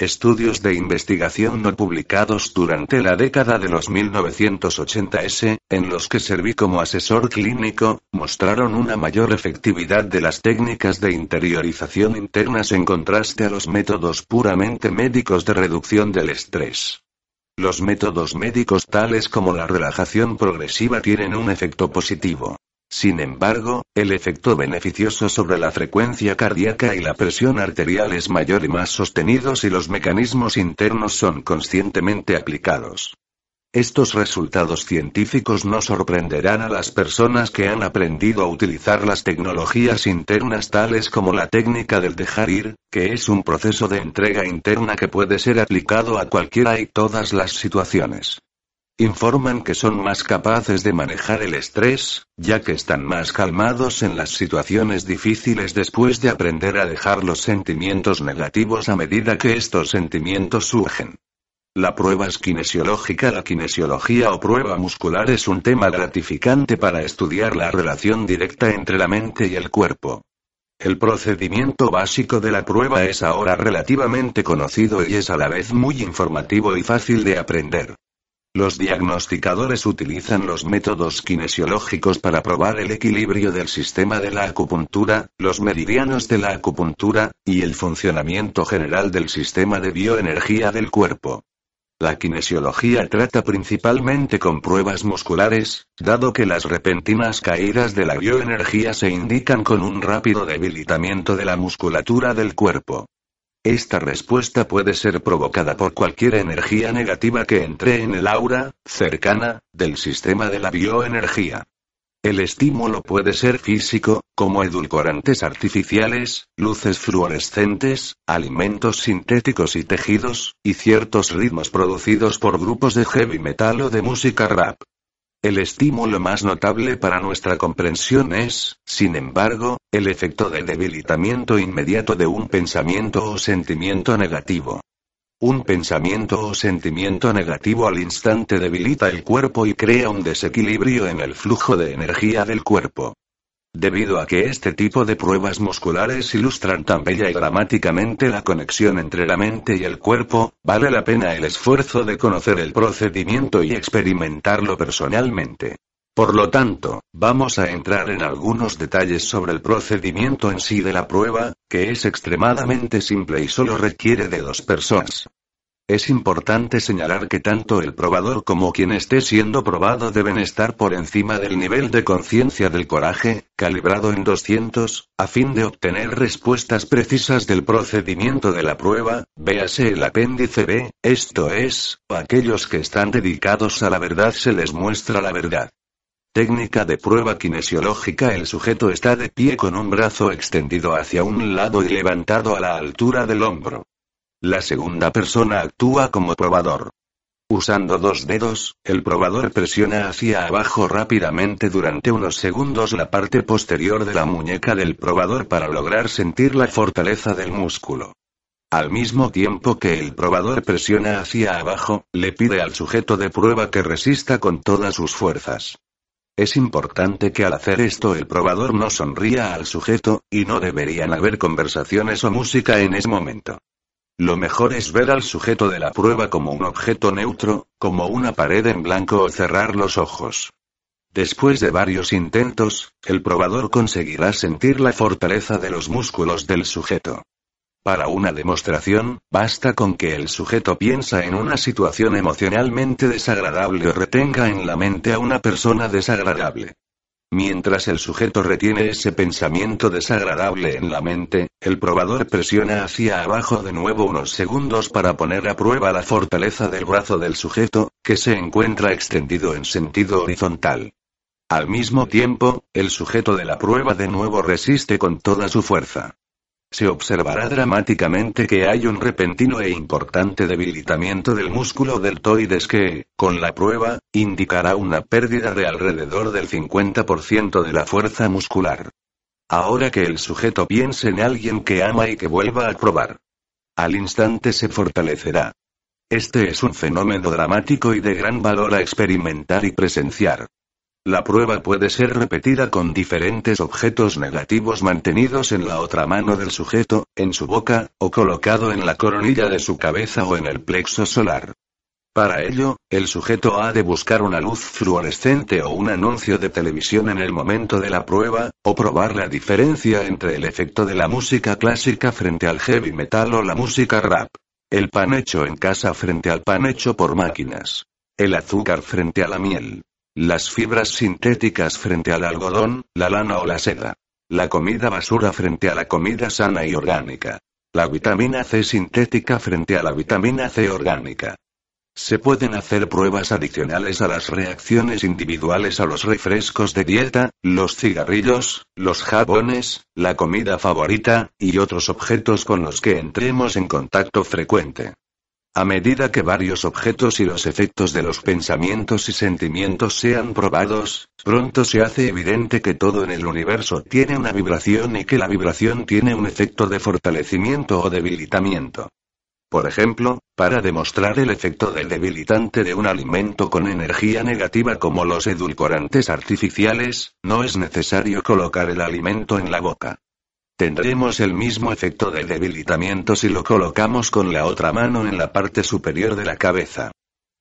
Speaker 1: Estudios de investigación no publicados durante la década de los 1980s, en los que serví como asesor clínico, mostraron una mayor efectividad de las técnicas de interiorización internas en contraste a los métodos puramente médicos de reducción del estrés. Los métodos médicos tales como la relajación progresiva tienen un efecto positivo. Sin embargo, el efecto beneficioso sobre la frecuencia cardíaca y la presión arterial es mayor y más sostenido si los mecanismos internos son conscientemente aplicados. Estos resultados científicos no sorprenderán a las personas que han aprendido a utilizar las tecnologías internas tales como la técnica del dejar ir, que es un proceso de entrega interna que puede ser aplicado a cualquiera y todas las situaciones. Informan que son más capaces de manejar el estrés, ya que están más calmados en las situaciones difíciles después de aprender a dejar los sentimientos negativos a medida que estos sentimientos surgen. La prueba es kinesiológica. La kinesiología o prueba muscular es un tema gratificante para estudiar la relación directa entre la mente y el cuerpo. El procedimiento básico de la prueba es ahora relativamente conocido y es a la vez muy informativo y fácil de aprender. Los diagnosticadores utilizan los métodos kinesiológicos para probar el equilibrio del sistema de la acupuntura, los meridianos de la acupuntura, y el funcionamiento general del sistema de bioenergía del cuerpo. La kinesiología trata principalmente con pruebas musculares, dado que las repentinas caídas de la bioenergía se indican con un rápido debilitamiento de la musculatura del cuerpo. Esta respuesta puede ser provocada por cualquier energía negativa que entre en el aura, cercana, del sistema de la bioenergía. El estímulo puede ser físico, como edulcorantes artificiales, luces fluorescentes, alimentos sintéticos y tejidos, y ciertos ritmos producidos por grupos de heavy metal o de música rap. El estímulo más notable para nuestra comprensión es, sin embargo, el efecto de debilitamiento inmediato de un pensamiento o sentimiento negativo. Un pensamiento o sentimiento negativo al instante debilita el cuerpo y crea un desequilibrio en el flujo de energía del cuerpo. Debido a que este tipo de pruebas musculares ilustran tan bella y dramáticamente la conexión entre la mente y el cuerpo, vale la pena el esfuerzo de conocer el procedimiento y experimentarlo personalmente. Por lo tanto, vamos a entrar en algunos detalles sobre el procedimiento en sí de la prueba, que es extremadamente simple y solo requiere de dos personas. Es importante señalar que tanto el probador como quien esté siendo probado deben estar por encima del nivel de conciencia del coraje, calibrado en 200, a fin de obtener respuestas precisas del procedimiento de la prueba, véase el apéndice B, esto es, aquellos que están dedicados a la verdad se les muestra la verdad. Técnica de prueba kinesiológica El sujeto está de pie con un brazo extendido hacia un lado y levantado a la altura del hombro. La segunda persona actúa como probador. Usando dos dedos, el probador presiona hacia abajo rápidamente durante unos segundos la parte posterior de la muñeca del probador para lograr sentir la fortaleza del músculo. Al mismo tiempo que el probador presiona hacia abajo, le pide al sujeto de prueba que resista con todas sus fuerzas. Es importante que al hacer esto el probador no sonría al sujeto, y no deberían haber conversaciones o música en ese momento. Lo mejor es ver al sujeto de la prueba como un objeto neutro, como una pared en blanco o cerrar los ojos. Después de varios intentos, el probador conseguirá sentir la fortaleza de los músculos del sujeto. Para una demostración, basta con que el sujeto piensa en una situación emocionalmente desagradable o retenga en la mente a una persona desagradable. Mientras el sujeto retiene ese pensamiento desagradable en la mente, el probador presiona hacia abajo de nuevo unos segundos para poner a prueba la fortaleza del brazo del sujeto, que se encuentra extendido en sentido horizontal. Al mismo tiempo, el sujeto de la prueba de nuevo resiste con toda su fuerza. Se observará dramáticamente que hay un repentino e importante debilitamiento del músculo deltoides que, con la prueba, indicará una pérdida de alrededor del 50% de la fuerza muscular. Ahora que el sujeto piense en alguien que ama y que vuelva a probar. Al instante se fortalecerá. Este es un fenómeno dramático y de gran valor a experimentar y presenciar. La prueba puede ser repetida con diferentes objetos negativos mantenidos en la otra mano del sujeto, en su boca, o colocado en la coronilla de su cabeza o en el plexo solar. Para ello, el sujeto ha de buscar una luz fluorescente o un anuncio de televisión en el momento de la prueba, o probar la diferencia entre el efecto de la música clásica frente al heavy metal o la música rap. El pan hecho en casa frente al pan hecho por máquinas. El azúcar frente a la miel. Las fibras sintéticas frente al algodón, la lana o la seda. La comida basura frente a la comida sana y orgánica. La vitamina C sintética frente a la vitamina C orgánica. Se pueden hacer pruebas adicionales a las reacciones individuales a los refrescos de dieta, los cigarrillos, los jabones, la comida favorita, y otros objetos con los que entremos en contacto frecuente. A medida que varios objetos y los efectos de los pensamientos y sentimientos sean probados, pronto se hace evidente que todo en el universo tiene una vibración y que la vibración tiene un efecto de fortalecimiento o debilitamiento. Por ejemplo, para demostrar el efecto del debilitante de un alimento con energía negativa como los edulcorantes artificiales, no es necesario colocar el alimento en la boca. Tendremos el mismo efecto de debilitamiento si lo colocamos con la otra mano en la parte superior de la cabeza.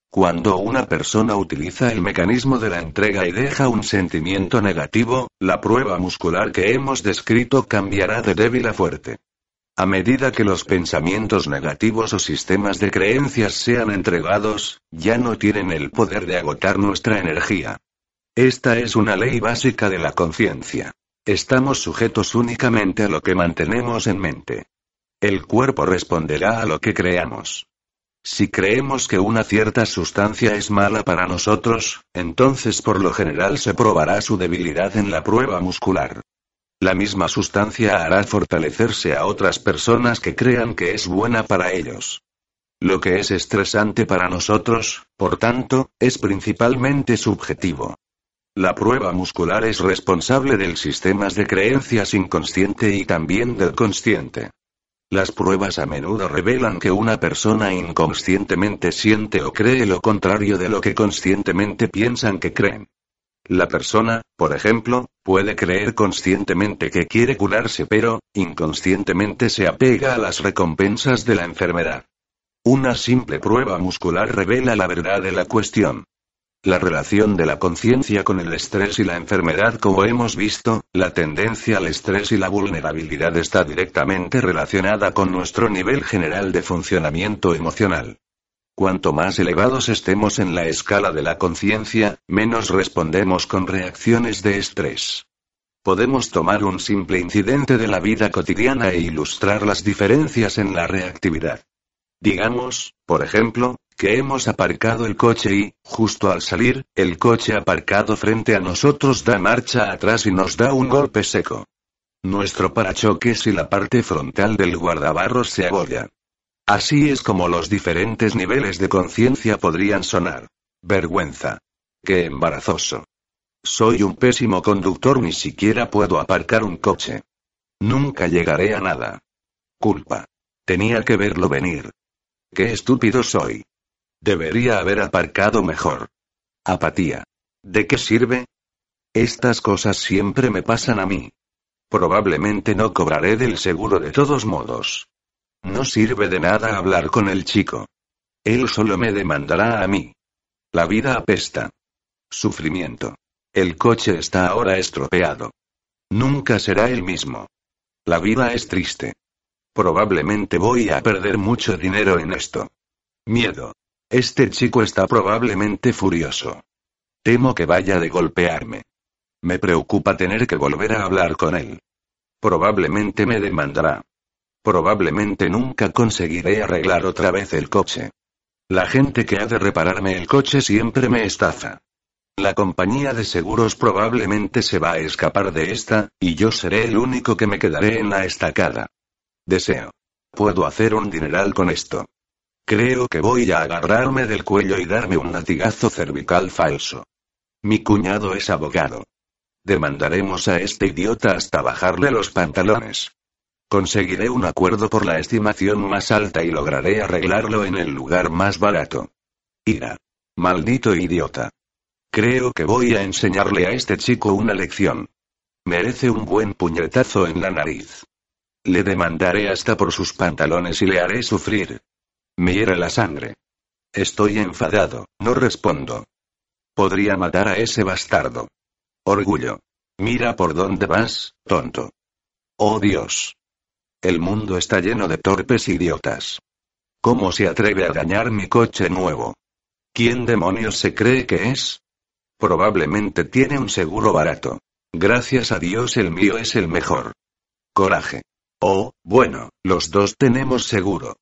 Speaker 1: Cuando una persona utiliza el mecanismo de la entrega y deja un sentimiento negativo, la prueba muscular que hemos descrito cambiará de débil a fuerte. A medida que los pensamientos negativos o sistemas de creencias sean entregados, ya no tienen el poder de agotar nuestra energía. Esta es una ley básica de la conciencia. Estamos sujetos únicamente a lo que mantenemos en mente. El cuerpo responderá a lo que creamos. Si creemos que una cierta sustancia es mala para nosotros, entonces por lo general se probará su debilidad en la prueba muscular. La misma sustancia hará fortalecerse a otras personas que crean que es buena para ellos. Lo que es estresante para nosotros, por tanto, es principalmente subjetivo. La prueba muscular es responsable del sistemas de creencias inconsciente y también del consciente. Las pruebas a menudo revelan que una persona inconscientemente siente o cree lo contrario de lo que conscientemente piensan que creen. La persona, por ejemplo, puede creer conscientemente que quiere curarse pero, inconscientemente se apega a las recompensas de la enfermedad. Una simple prueba muscular revela la verdad de la cuestión. La relación de la conciencia con el estrés y la enfermedad como hemos visto, la tendencia al estrés y la vulnerabilidad está directamente relacionada con nuestro nivel general de funcionamiento emocional. Cuanto más elevados estemos en la escala de la conciencia, menos respondemos con reacciones de estrés. Podemos tomar un simple incidente de la vida cotidiana e ilustrar las diferencias en la reactividad. Digamos, por ejemplo, que hemos aparcado el coche y, justo al salir, el coche aparcado frente a nosotros da marcha atrás y nos da un golpe seco. Nuestro parachoques y la parte frontal del guardabarros se abolla. Así es como los diferentes niveles de conciencia podrían sonar. Vergüenza. Qué embarazoso. Soy un pésimo conductor, ni siquiera puedo aparcar un coche. Nunca llegaré a nada. Culpa. Tenía que verlo venir. Qué estúpido soy. Debería haber aparcado mejor. Apatía. ¿De qué sirve? Estas cosas siempre me pasan a mí. Probablemente no cobraré del seguro de todos modos. No sirve de nada hablar con el chico. Él solo me demandará a mí. La vida apesta. Sufrimiento. El coche está ahora estropeado. Nunca será el mismo. La vida es triste. Probablemente voy a perder mucho dinero en esto. Miedo. Este chico está probablemente furioso. Temo que vaya de golpearme. Me preocupa tener que volver a hablar con él. Probablemente me demandará. Probablemente nunca conseguiré arreglar otra vez el coche. La gente que ha de repararme el coche siempre me estafa. La compañía de seguros probablemente se va a escapar de esta, y yo seré el único que me quedaré en la estacada. Deseo. Puedo hacer un dineral con esto. Creo que voy a agarrarme del cuello y darme un latigazo cervical falso. Mi cuñado es abogado. Demandaremos a este idiota hasta bajarle los pantalones. Conseguiré un acuerdo por la estimación más alta y lograré arreglarlo en el lugar más barato. Ira. Maldito idiota. Creo que voy a enseñarle a este chico una lección. Merece un buen puñetazo en la nariz. Le demandaré hasta por sus pantalones y le haré sufrir. Me la sangre. Estoy enfadado, no respondo. Podría matar a ese bastardo. Orgullo. Mira por dónde vas, tonto. Oh Dios. El mundo está lleno de torpes idiotas. ¿Cómo se atreve a dañar mi coche nuevo? ¿Quién demonios se cree que es? Probablemente tiene un seguro barato. Gracias a Dios el mío es el mejor. Coraje. Oh, bueno, los dos tenemos seguro.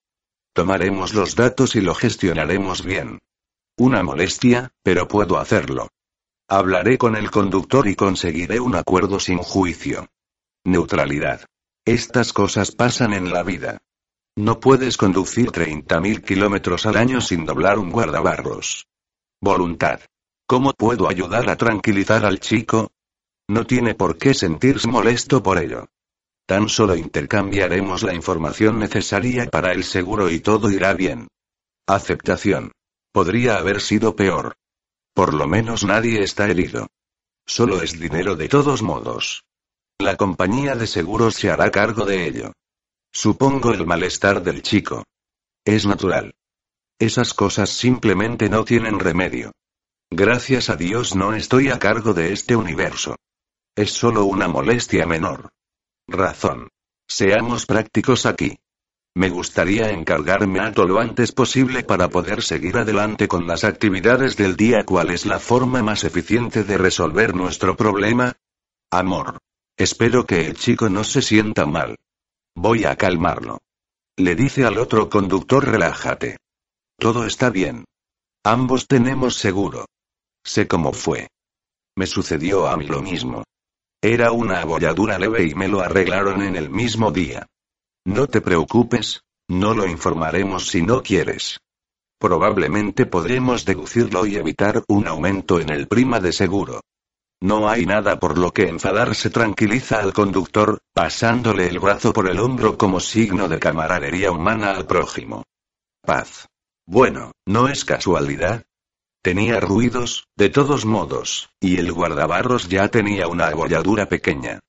Speaker 1: Tomaremos los datos y lo gestionaremos bien. Una molestia, pero puedo hacerlo. Hablaré con el conductor y conseguiré un acuerdo sin juicio. Neutralidad. Estas cosas pasan en la vida. No puedes conducir 30.000 kilómetros al año sin doblar un guardabarros. Voluntad. ¿Cómo puedo ayudar a tranquilizar al chico? No tiene por qué sentirse molesto por ello. Tan solo intercambiaremos la información necesaria para el seguro y todo irá bien. Aceptación. Podría haber sido peor. Por lo menos nadie está herido. Solo es dinero de todos modos. La compañía de seguros se hará cargo de ello. Supongo el malestar del chico. Es natural. Esas cosas simplemente no tienen remedio. Gracias a Dios no estoy a cargo de este universo. Es solo una molestia menor. Razón. Seamos prácticos aquí. Me gustaría encargarme a lo antes posible para poder seguir adelante con las actividades del día. ¿Cuál es la forma más eficiente de resolver nuestro problema? Amor. Espero que el chico no se sienta mal. Voy a calmarlo. Le dice al otro conductor relájate. Todo está bien. Ambos tenemos seguro. Sé cómo fue. Me sucedió a mí lo mismo. Era una abolladura leve y me lo arreglaron en el mismo día. No te preocupes, no lo informaremos si no quieres. Probablemente podremos deducirlo y evitar un aumento en el prima de seguro. No hay nada por lo que enfadarse tranquiliza al conductor, pasándole el brazo por el hombro como signo de camaradería humana al prójimo. Paz. Bueno, ¿no es casualidad? Tenía ruidos, de todos modos, y el guardabarros ya tenía una abolladura pequeña.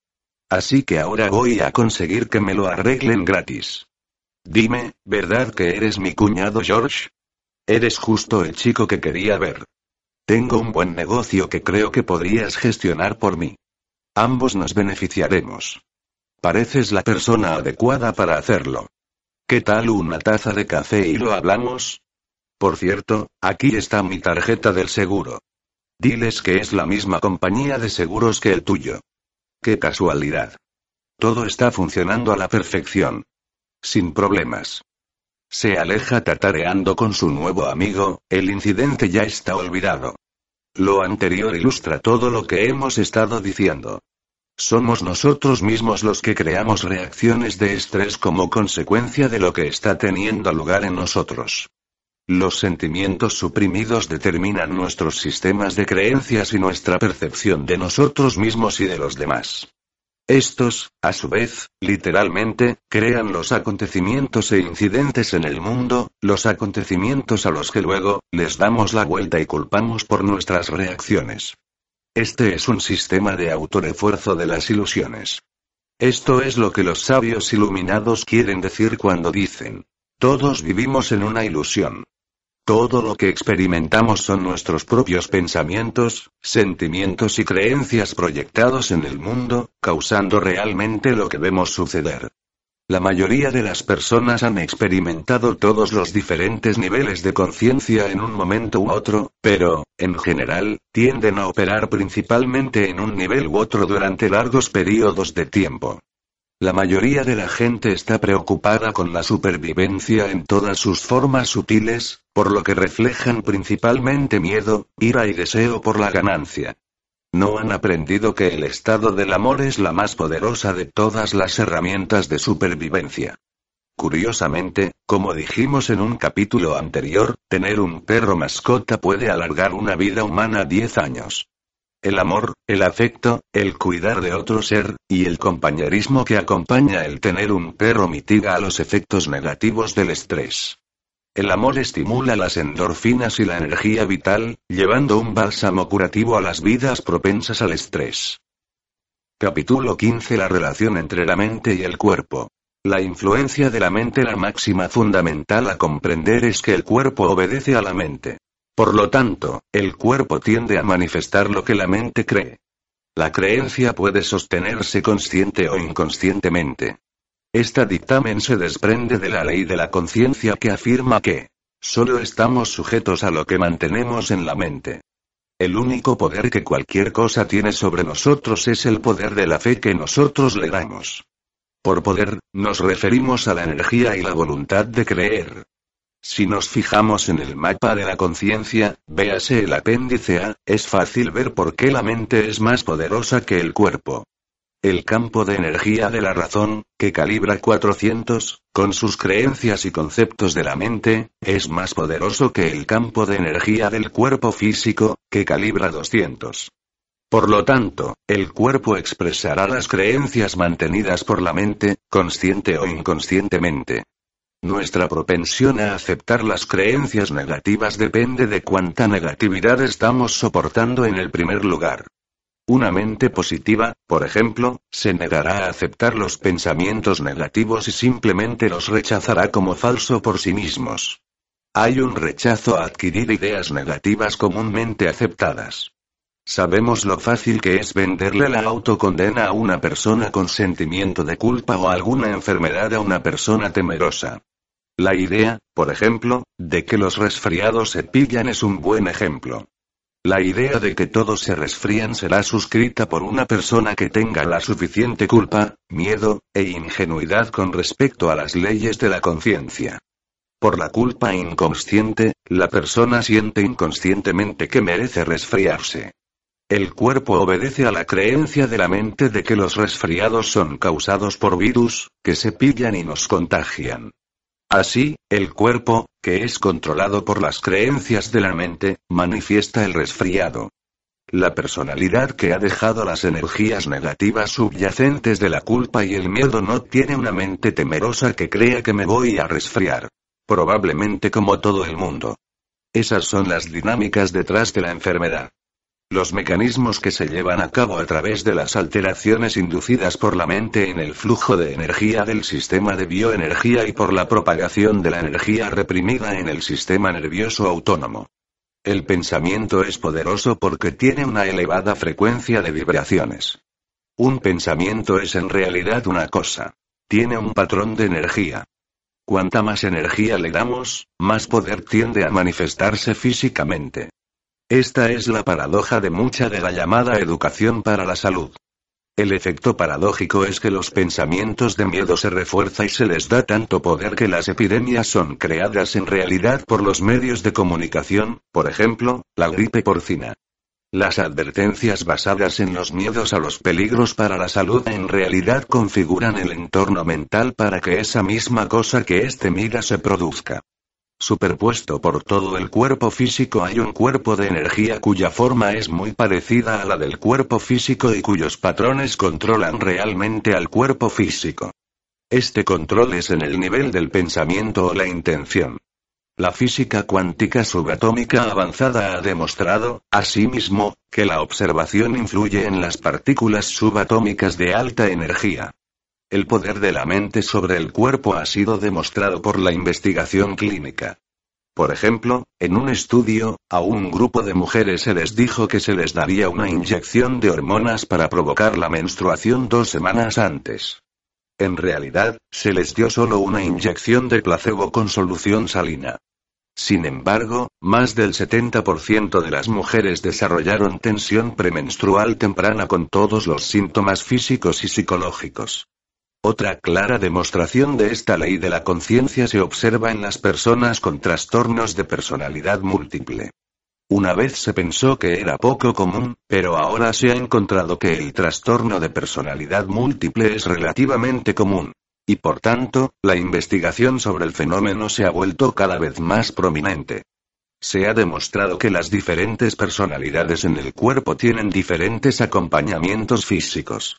Speaker 1: Así que ahora voy a conseguir que me lo arreglen gratis. Dime, ¿verdad que eres mi cuñado George? Eres justo el chico que quería ver. Tengo un buen negocio que creo que podrías gestionar por mí. Ambos nos beneficiaremos. Pareces la persona adecuada para hacerlo. ¿Qué tal una taza de café y lo hablamos? Por cierto, aquí está mi tarjeta del seguro. Diles que es la misma compañía de seguros que el tuyo. Qué casualidad. Todo está funcionando a la perfección. Sin problemas. Se aleja tatareando con su nuevo amigo, el incidente ya está olvidado. Lo anterior ilustra todo lo que hemos estado diciendo. Somos nosotros mismos los que creamos reacciones de estrés como consecuencia de lo que está teniendo lugar en nosotros. Los sentimientos suprimidos determinan nuestros sistemas de creencias y nuestra percepción de nosotros mismos y de los demás. Estos, a su vez, literalmente, crean los acontecimientos e incidentes en el mundo, los acontecimientos a los que luego, les damos la vuelta y culpamos por nuestras reacciones. Este es un sistema de autorefuerzo de las ilusiones. Esto es lo que los sabios iluminados quieren decir cuando dicen, todos vivimos en una ilusión. Todo lo que experimentamos son nuestros propios pensamientos, sentimientos y creencias proyectados en el mundo, causando realmente lo que vemos suceder. La mayoría de las personas han experimentado todos los diferentes niveles de conciencia en un momento u otro, pero, en general, tienden a operar principalmente en un nivel u otro durante largos periodos de tiempo. La mayoría de la gente está preocupada con la supervivencia en todas sus formas sutiles, por lo que reflejan principalmente miedo, ira y deseo por la ganancia. No han aprendido que el estado del amor es la más poderosa de todas las herramientas de supervivencia. Curiosamente, como dijimos en un capítulo anterior, tener un perro mascota puede alargar una vida humana 10 años. El amor, el afecto, el cuidar de otro ser, y el compañerismo que acompaña el tener un perro mitiga a los efectos negativos del estrés. El amor estimula las endorfinas y la energía vital, llevando un bálsamo curativo a las vidas propensas al estrés. Capítulo 15 La relación entre la mente y el cuerpo. La influencia de la mente La máxima fundamental a comprender es que el cuerpo obedece a la mente. Por lo tanto, el cuerpo tiende a manifestar lo que la mente cree. La creencia puede sostenerse consciente o inconscientemente. Esta dictamen se desprende de la ley de la conciencia que afirma que solo estamos sujetos a lo que mantenemos en la mente. El único poder que cualquier cosa tiene sobre nosotros es el poder de la fe que nosotros le damos. Por poder, nos referimos a la energía y la voluntad de creer. Si nos fijamos en el mapa de la conciencia, véase el apéndice A, es fácil ver por qué la mente es más poderosa que el cuerpo. El campo de energía de la razón, que calibra 400, con sus creencias y conceptos de la mente, es más poderoso que el campo de energía del cuerpo físico, que calibra 200. Por lo tanto, el cuerpo expresará las creencias mantenidas por la mente, consciente o inconscientemente. Nuestra propensión a aceptar las creencias negativas depende de cuánta negatividad estamos soportando en el primer lugar. Una mente positiva, por ejemplo, se negará a aceptar los pensamientos negativos y simplemente los rechazará como falso por sí mismos. Hay un rechazo a adquirir ideas negativas comúnmente aceptadas. Sabemos lo fácil que es venderle la autocondena a una persona con sentimiento de culpa o alguna enfermedad a una persona temerosa. La idea, por ejemplo, de que los resfriados se pillan es un buen ejemplo. La idea de que todos se resfrían será suscrita por una persona que tenga la suficiente culpa, miedo, e ingenuidad con respecto a las leyes de la conciencia. Por la culpa inconsciente, la persona siente inconscientemente que merece resfriarse. El cuerpo obedece a la creencia de la mente de que los resfriados son causados por virus, que se pillan y nos contagian. Así, el cuerpo, que es controlado por las creencias de la mente, manifiesta el resfriado. La personalidad que ha dejado las energías negativas subyacentes de la culpa y el miedo no tiene una mente temerosa que crea que me voy a resfriar. Probablemente como todo el mundo. Esas son las dinámicas detrás de la enfermedad. Los mecanismos que se llevan a cabo a través de las alteraciones inducidas por la mente en el flujo de energía del sistema de bioenergía y por la propagación de la energía reprimida en el sistema nervioso autónomo. El pensamiento es poderoso porque tiene una elevada frecuencia de vibraciones. Un pensamiento es en realidad una cosa. Tiene un patrón de energía. Cuanta más energía le damos, más poder tiende a manifestarse físicamente. Esta es la paradoja de mucha de la llamada educación para la salud. El efecto paradójico es que los pensamientos de miedo se refuerza y se les da tanto poder que las epidemias son creadas en realidad por los medios de comunicación, por ejemplo, la gripe porcina. Las advertencias basadas en los miedos a los peligros para la salud en realidad configuran el entorno mental para que esa misma cosa que es temida se produzca. Superpuesto por todo el cuerpo físico hay un cuerpo de energía cuya forma es muy parecida a la del cuerpo físico y cuyos patrones controlan realmente al cuerpo físico. Este control es en el nivel del pensamiento o la intención. La física cuántica subatómica avanzada ha demostrado, asimismo, que la observación influye en las partículas subatómicas de alta energía. El poder de la mente sobre el cuerpo ha sido demostrado por la investigación clínica. Por ejemplo, en un estudio, a un grupo de mujeres se les dijo que se les daría una inyección de hormonas para provocar la menstruación dos semanas antes. En realidad, se les dio solo una inyección de placebo con solución salina. Sin embargo, más del 70% de las mujeres desarrollaron tensión premenstrual temprana con todos los síntomas físicos y psicológicos. Otra clara demostración de esta ley de la conciencia se observa en las personas con trastornos de personalidad múltiple. Una vez se pensó que era poco común, pero ahora se ha encontrado que el trastorno de personalidad múltiple es relativamente común. Y por tanto, la investigación sobre el fenómeno se ha vuelto cada vez más prominente. Se ha demostrado que las diferentes personalidades en el cuerpo tienen diferentes acompañamientos físicos.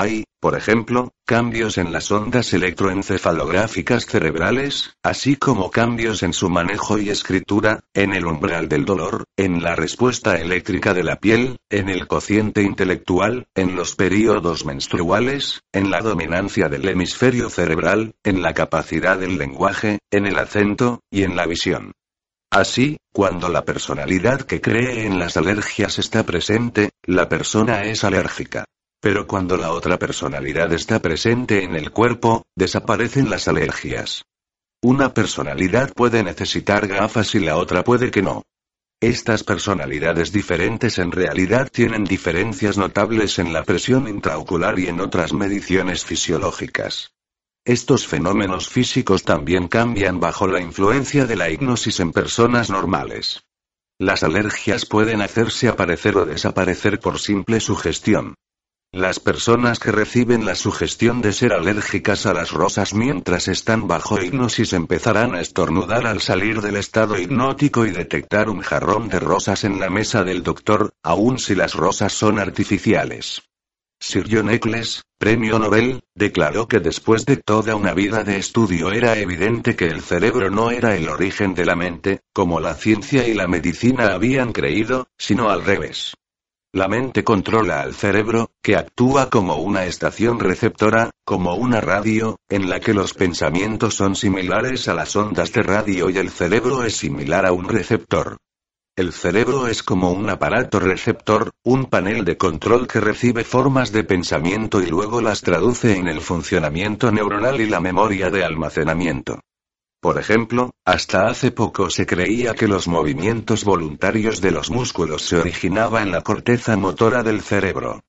Speaker 1: Hay, por ejemplo, cambios en las ondas electroencefalográficas cerebrales, así como cambios en su manejo y escritura, en el umbral del dolor, en la respuesta eléctrica de la piel, en el cociente intelectual, en los períodos menstruales, en la dominancia del hemisferio cerebral, en la capacidad del lenguaje, en el acento, y en la visión. Así, cuando la personalidad que cree en las alergias está presente, la persona es alérgica. Pero cuando la otra personalidad está presente en el cuerpo, desaparecen las alergias. Una personalidad puede necesitar gafas y la otra puede que no. Estas personalidades diferentes en realidad tienen diferencias notables en la presión intraocular y en otras mediciones fisiológicas. Estos fenómenos físicos también cambian bajo la influencia de la hipnosis en personas normales. Las alergias pueden hacerse aparecer o desaparecer por simple sugestión. Las personas que reciben la sugestión de ser alérgicas a las rosas mientras están bajo hipnosis empezarán a estornudar al salir del estado hipnótico y detectar un jarrón de rosas en la mesa del doctor, aun si las rosas son artificiales. Sir John Eccles, premio Nobel, declaró que después de toda una vida de estudio era evidente que el cerebro no era el origen de la mente, como la ciencia y la medicina habían creído, sino al revés. La mente controla al cerebro, que actúa como una estación receptora, como una radio, en la que los pensamientos son similares a las ondas de radio y el cerebro es similar a un receptor. El cerebro es como un aparato receptor, un panel de control que recibe formas de pensamiento y luego las traduce en el funcionamiento neuronal y la memoria de almacenamiento. Por ejemplo, hasta hace poco se creía que los movimientos voluntarios de los músculos se originaba en la corteza motora del cerebro.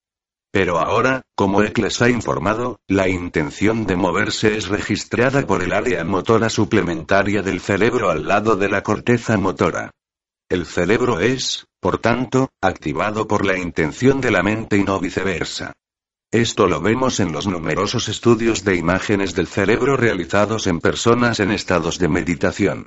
Speaker 1: Pero ahora, como Eccles ha informado, la intención de moverse es registrada por el área motora suplementaria del cerebro al lado de la corteza motora. El cerebro es, por tanto, activado por la intención de la mente y no viceversa. Esto lo vemos en los numerosos estudios de imágenes del cerebro realizados en personas en estados de meditación.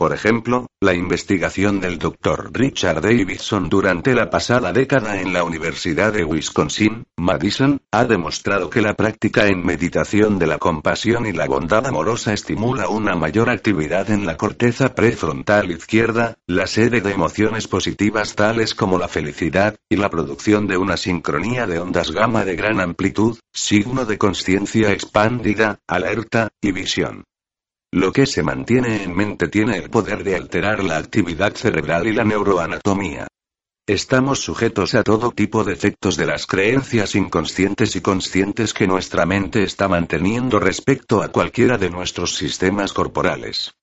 Speaker 1: Por ejemplo, la investigación del Dr. Richard Davidson durante la pasada década en la Universidad de Wisconsin, Madison, ha demostrado que la práctica en meditación de la compasión y la bondad amorosa estimula una mayor actividad en la corteza prefrontal izquierda, la sede de emociones positivas tales como la felicidad, y la producción de una sincronía de ondas gamma de gran amplitud, signo de conciencia expandida, alerta, y visión. Lo que se mantiene en mente tiene el poder de alterar la actividad cerebral y la neuroanatomía. Estamos sujetos a todo tipo de efectos de las creencias inconscientes y conscientes que nuestra mente está manteniendo respecto a cualquiera de nuestros sistemas corporales.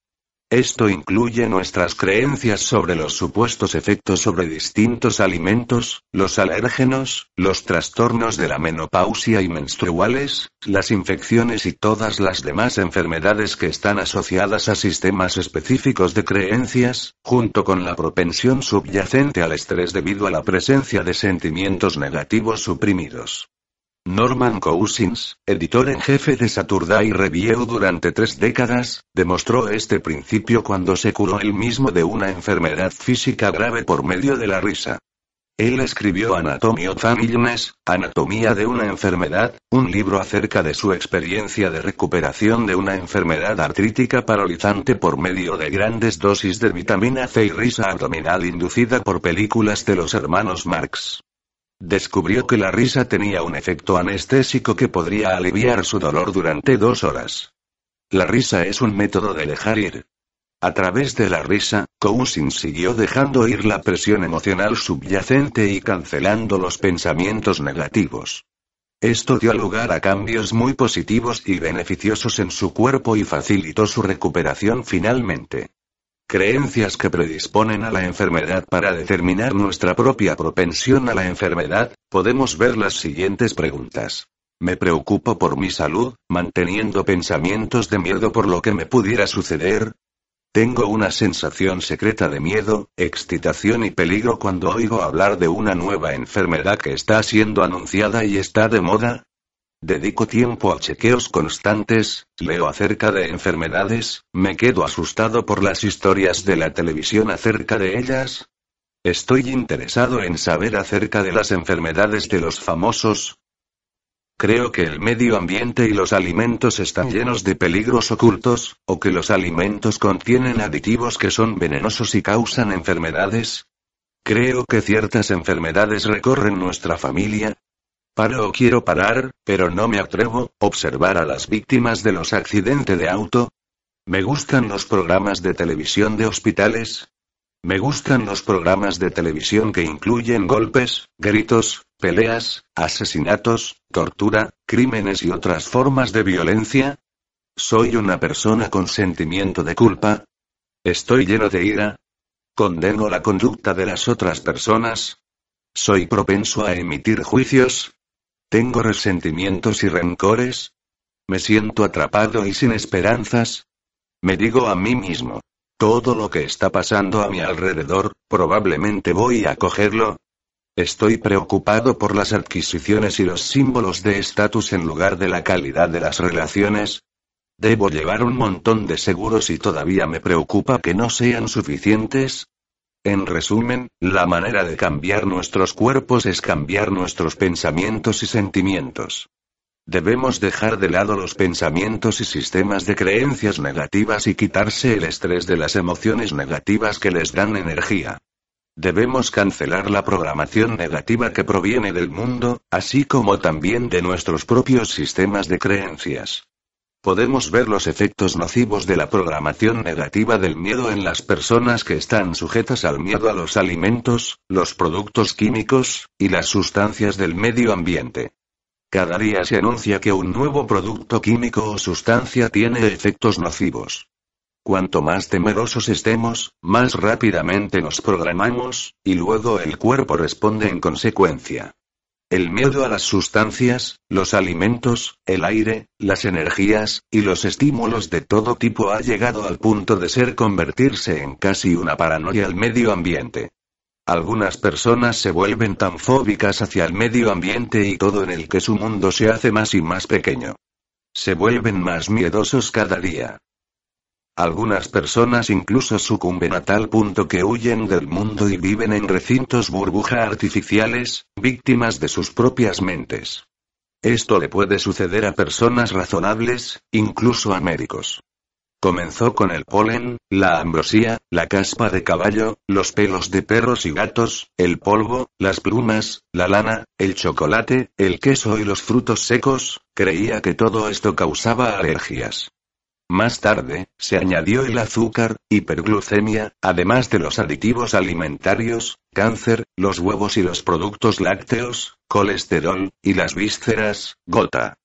Speaker 1: Esto incluye nuestras creencias sobre los supuestos efectos sobre distintos alimentos, los alérgenos, los trastornos de la menopausia y menstruales, las infecciones y todas las demás enfermedades que están asociadas a sistemas específicos de creencias, junto con la propensión subyacente al estrés debido a la presencia de sentimientos negativos suprimidos. Norman Cousins, editor en jefe de Saturday Review durante tres décadas, demostró este principio cuando se curó él mismo de una enfermedad física grave por medio de la risa. Él escribió Anatomy of Anatomía de una enfermedad, un libro acerca de su experiencia de recuperación de una enfermedad artrítica paralizante por medio de grandes dosis de vitamina C y risa abdominal inducida por películas de los hermanos Marx. Descubrió que la risa tenía un efecto anestésico que podría aliviar su dolor durante dos horas. La risa es un método de dejar ir. A través de la risa, Cousins siguió dejando ir la presión emocional subyacente y cancelando los pensamientos negativos. Esto dio lugar a cambios muy positivos y beneficiosos en su cuerpo y facilitó su recuperación finalmente. Creencias que predisponen a la enfermedad para determinar nuestra propia propensión a la enfermedad, podemos ver las siguientes preguntas. Me preocupo por mi salud, manteniendo pensamientos de miedo por lo que me pudiera suceder. Tengo una sensación secreta de miedo, excitación y peligro cuando oigo hablar de una nueva enfermedad que está siendo anunciada y está de moda. Dedico tiempo a chequeos constantes, leo acerca de enfermedades, me quedo asustado por las historias de la televisión acerca de ellas. Estoy interesado en saber acerca de las enfermedades de los famosos. Creo que el medio ambiente y los alimentos están llenos de peligros ocultos, o que los alimentos contienen aditivos que son venenosos y causan enfermedades. Creo que ciertas enfermedades recorren nuestra familia, Paro o quiero parar, pero no me atrevo, observar a las víctimas de los accidentes de auto. Me gustan los programas de televisión de hospitales. Me gustan los programas de televisión que incluyen golpes, gritos, peleas, asesinatos, tortura, crímenes y otras formas de violencia. Soy una persona con sentimiento de culpa. Estoy lleno de ira. ¿Condeno la conducta de las otras personas? ¿Soy propenso a emitir juicios? ¿Tengo resentimientos y rencores? ¿Me siento atrapado y sin esperanzas? Me digo a mí mismo. Todo lo que está pasando a mi alrededor, probablemente voy a cogerlo. Estoy preocupado por las adquisiciones y los símbolos de estatus en lugar de la calidad de las relaciones. Debo llevar un montón de seguros y todavía me preocupa que no sean suficientes. En resumen, la manera de cambiar nuestros cuerpos es cambiar nuestros pensamientos y sentimientos. Debemos dejar de lado los pensamientos y sistemas de creencias negativas y quitarse el estrés de las emociones negativas que les dan energía. Debemos cancelar la programación negativa que proviene del mundo, así como también de nuestros propios sistemas de creencias. Podemos ver los efectos nocivos de la programación negativa del miedo en las personas que están sujetas al miedo a los alimentos, los productos químicos, y las sustancias del medio ambiente. Cada día se anuncia que un nuevo producto químico o sustancia tiene efectos nocivos. Cuanto más temerosos estemos, más rápidamente nos programamos, y luego el cuerpo responde en consecuencia. El miedo a las sustancias, los alimentos, el aire, las energías, y los estímulos de todo tipo ha llegado al punto de ser convertirse en casi una paranoia al medio ambiente. Algunas personas se vuelven tan fóbicas hacia el medio ambiente y todo en el que su mundo se hace más y más pequeño. Se vuelven más miedosos cada día. Algunas personas incluso sucumben a tal punto que huyen del mundo y viven en recintos burbuja artificiales, víctimas de sus propias mentes. Esto le puede suceder a personas razonables, incluso a médicos. Comenzó con el polen, la ambrosía, la caspa de caballo, los pelos de perros y gatos, el polvo, las plumas, la lana, el chocolate, el queso y los frutos secos, creía que todo esto causaba alergias. Más tarde, se añadió el azúcar, hiperglucemia, además de los aditivos alimentarios, cáncer, los huevos y los productos lácteos, colesterol, y las vísceras, gota.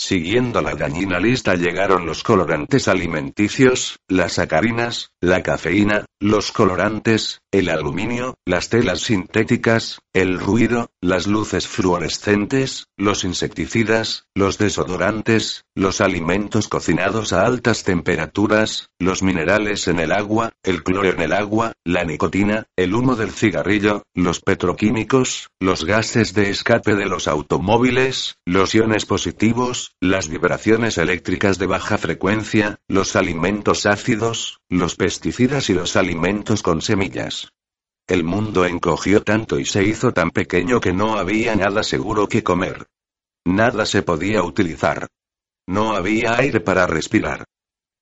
Speaker 1: Siguiendo la dañina lista llegaron los colorantes alimenticios, las sacarinas, la cafeína, los colorantes, el aluminio, las telas sintéticas, el ruido, las luces fluorescentes, los insecticidas, los desodorantes, los alimentos cocinados a altas temperaturas, los minerales en el agua, el cloro en el agua, la nicotina, el humo del cigarrillo, los petroquímicos, los gases de escape de los automóviles, los iones positivos, las vibraciones eléctricas de baja frecuencia, los alimentos ácidos, los pesticidas y los alimentos con semillas. El mundo encogió tanto y se hizo tan pequeño que no había nada seguro que comer. Nada se podía utilizar. No había aire para respirar.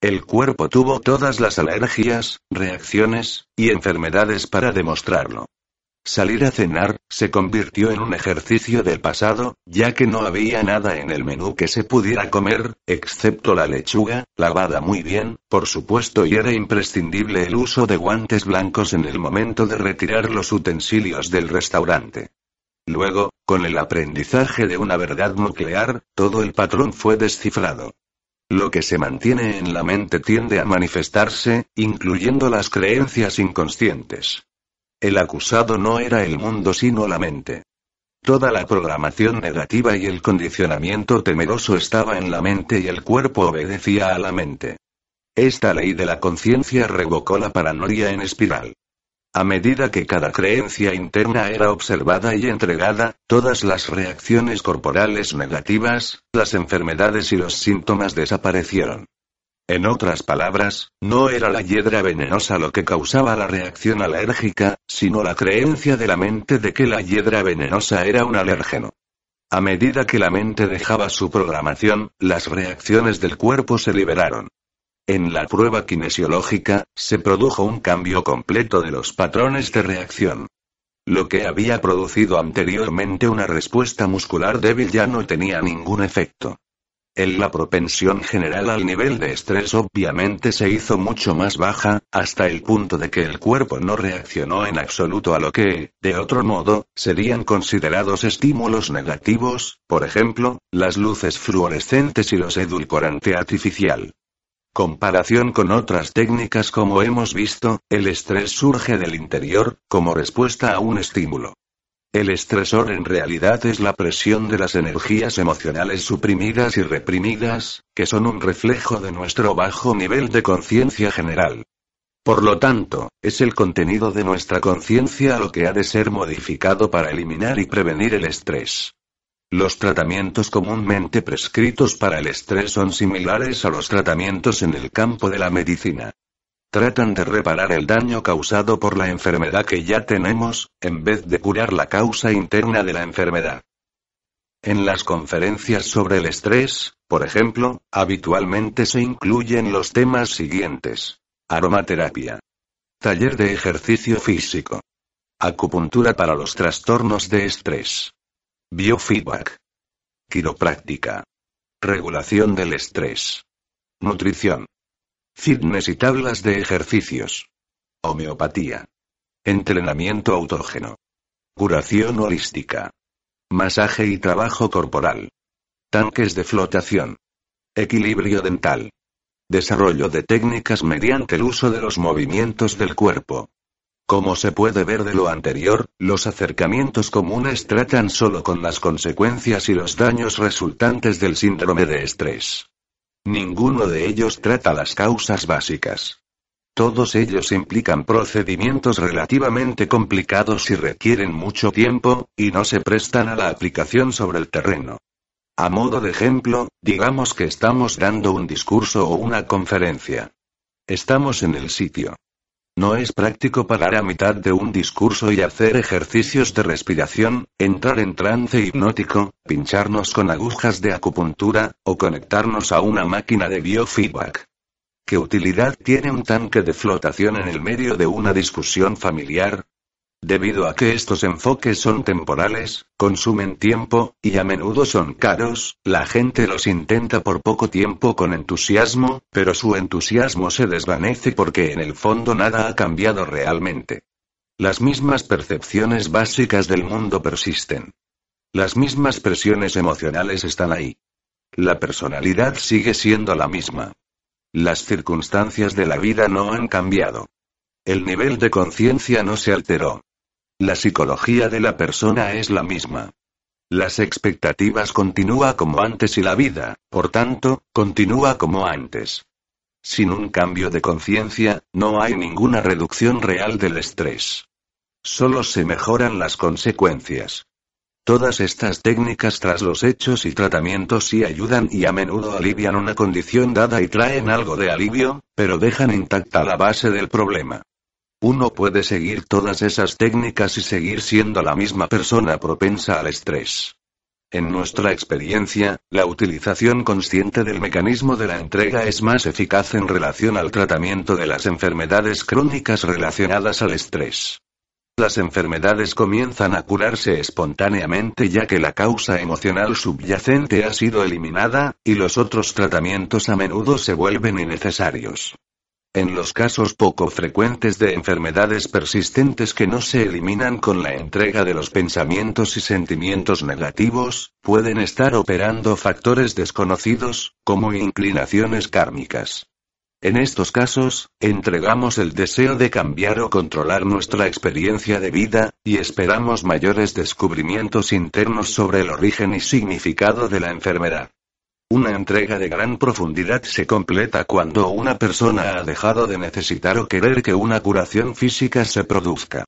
Speaker 1: El cuerpo tuvo todas las alergias, reacciones, y enfermedades para demostrarlo. Salir a cenar, se convirtió en un ejercicio del pasado, ya que no había nada en el menú que se pudiera comer, excepto la lechuga, lavada muy bien, por supuesto y era imprescindible el uso de guantes blancos en el momento de retirar los utensilios del restaurante. Luego, con el aprendizaje de una verdad nuclear, todo el patrón fue descifrado. Lo que se mantiene en la mente tiende a manifestarse, incluyendo las creencias inconscientes. El acusado no era el mundo sino la mente. Toda la programación negativa y el condicionamiento temeroso estaba en la mente y el cuerpo obedecía a la mente. Esta ley de la conciencia revocó la paranoia en espiral. A medida que cada creencia interna era observada y entregada, todas las reacciones corporales negativas, las enfermedades y los síntomas desaparecieron. En otras palabras, no era la hiedra venenosa lo que causaba la reacción alérgica, sino la creencia de la mente de que la hiedra venenosa era un alérgeno. A medida que la mente dejaba su programación, las reacciones del cuerpo se liberaron. En la prueba kinesiológica, se produjo un cambio completo de los patrones de reacción. Lo que había producido anteriormente una respuesta muscular débil ya no tenía ningún efecto. En la propensión general al nivel de estrés obviamente se hizo mucho más baja, hasta el punto de que el cuerpo no reaccionó en absoluto a lo que, de otro modo, serían considerados estímulos negativos, por ejemplo, las luces fluorescentes y los edulcorante artificial. Comparación con otras técnicas como hemos visto, el estrés surge del interior, como respuesta a un estímulo. El estresor en realidad es la presión de las energías emocionales suprimidas y reprimidas, que son un reflejo de nuestro bajo nivel de conciencia general. Por lo tanto, es el contenido de nuestra conciencia lo que ha de ser modificado para eliminar y prevenir el estrés. Los tratamientos comúnmente prescritos para el estrés son similares a los tratamientos en el campo de la medicina. Tratan de reparar el daño causado por la enfermedad que ya tenemos, en vez de curar la causa interna de la enfermedad. En las conferencias sobre el estrés, por ejemplo, habitualmente se incluyen los temas siguientes. Aromaterapia. Taller de ejercicio físico. Acupuntura para los trastornos de estrés. Biofeedback. Quiropráctica. Regulación del estrés. Nutrición. Fitness y tablas de ejercicios. Homeopatía. Entrenamiento autógeno. Curación holística. Masaje y trabajo corporal. Tanques de flotación. Equilibrio dental. Desarrollo de técnicas mediante el uso de los movimientos del cuerpo. Como se puede ver de lo anterior, los acercamientos comunes tratan solo con las consecuencias y los daños resultantes del síndrome de estrés. Ninguno de ellos trata las causas básicas. Todos ellos implican procedimientos relativamente complicados y requieren mucho tiempo, y no se prestan a la aplicación sobre el terreno. A modo de ejemplo, digamos que estamos dando un discurso o una conferencia. Estamos en el sitio. No es práctico parar a mitad de un discurso y hacer ejercicios de respiración, entrar en trance hipnótico, pincharnos con agujas de acupuntura, o conectarnos a una máquina de biofeedback. ¿Qué utilidad tiene un tanque de flotación en el medio de una discusión familiar? Debido a que estos enfoques son temporales, consumen tiempo, y a menudo son caros, la gente los intenta por poco tiempo con entusiasmo, pero su entusiasmo se desvanece porque en el fondo nada ha cambiado realmente. Las mismas percepciones básicas del mundo persisten. Las mismas presiones emocionales están ahí. La personalidad sigue siendo la misma. Las circunstancias de la vida no han cambiado. El nivel de conciencia no se alteró. La psicología de la persona es la misma. Las expectativas continúa como antes y la vida, por tanto, continúa como antes. Sin un cambio de conciencia, no hay ninguna reducción real del estrés. Solo se mejoran las consecuencias. Todas estas técnicas tras los hechos y tratamientos sí ayudan y a menudo alivian una condición dada y traen algo de alivio, pero dejan intacta la base del problema. Uno puede seguir todas esas técnicas y seguir siendo la misma persona propensa al estrés. En nuestra experiencia, la utilización consciente del mecanismo de la entrega es más eficaz en relación al tratamiento de las enfermedades crónicas relacionadas al estrés. Las enfermedades comienzan a curarse espontáneamente ya que la causa emocional subyacente ha sido eliminada, y los otros tratamientos a menudo se vuelven innecesarios. En los casos poco frecuentes de enfermedades persistentes que no se eliminan con la entrega de los pensamientos y sentimientos negativos, pueden estar operando factores desconocidos, como inclinaciones kármicas. En estos casos, entregamos el deseo de cambiar o controlar nuestra experiencia de vida, y esperamos mayores descubrimientos internos sobre el origen y significado de la enfermedad. Una entrega de gran profundidad se completa cuando una persona ha dejado de necesitar o querer que una curación física se produzca.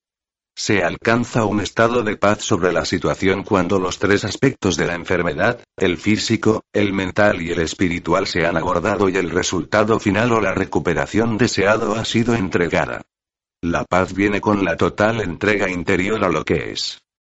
Speaker 1: Se alcanza un estado de paz sobre la situación cuando los tres aspectos de la enfermedad, el físico, el mental y el espiritual se han abordado y el resultado final o la recuperación deseado ha sido entregada. La paz viene con la total entrega interior a lo que es.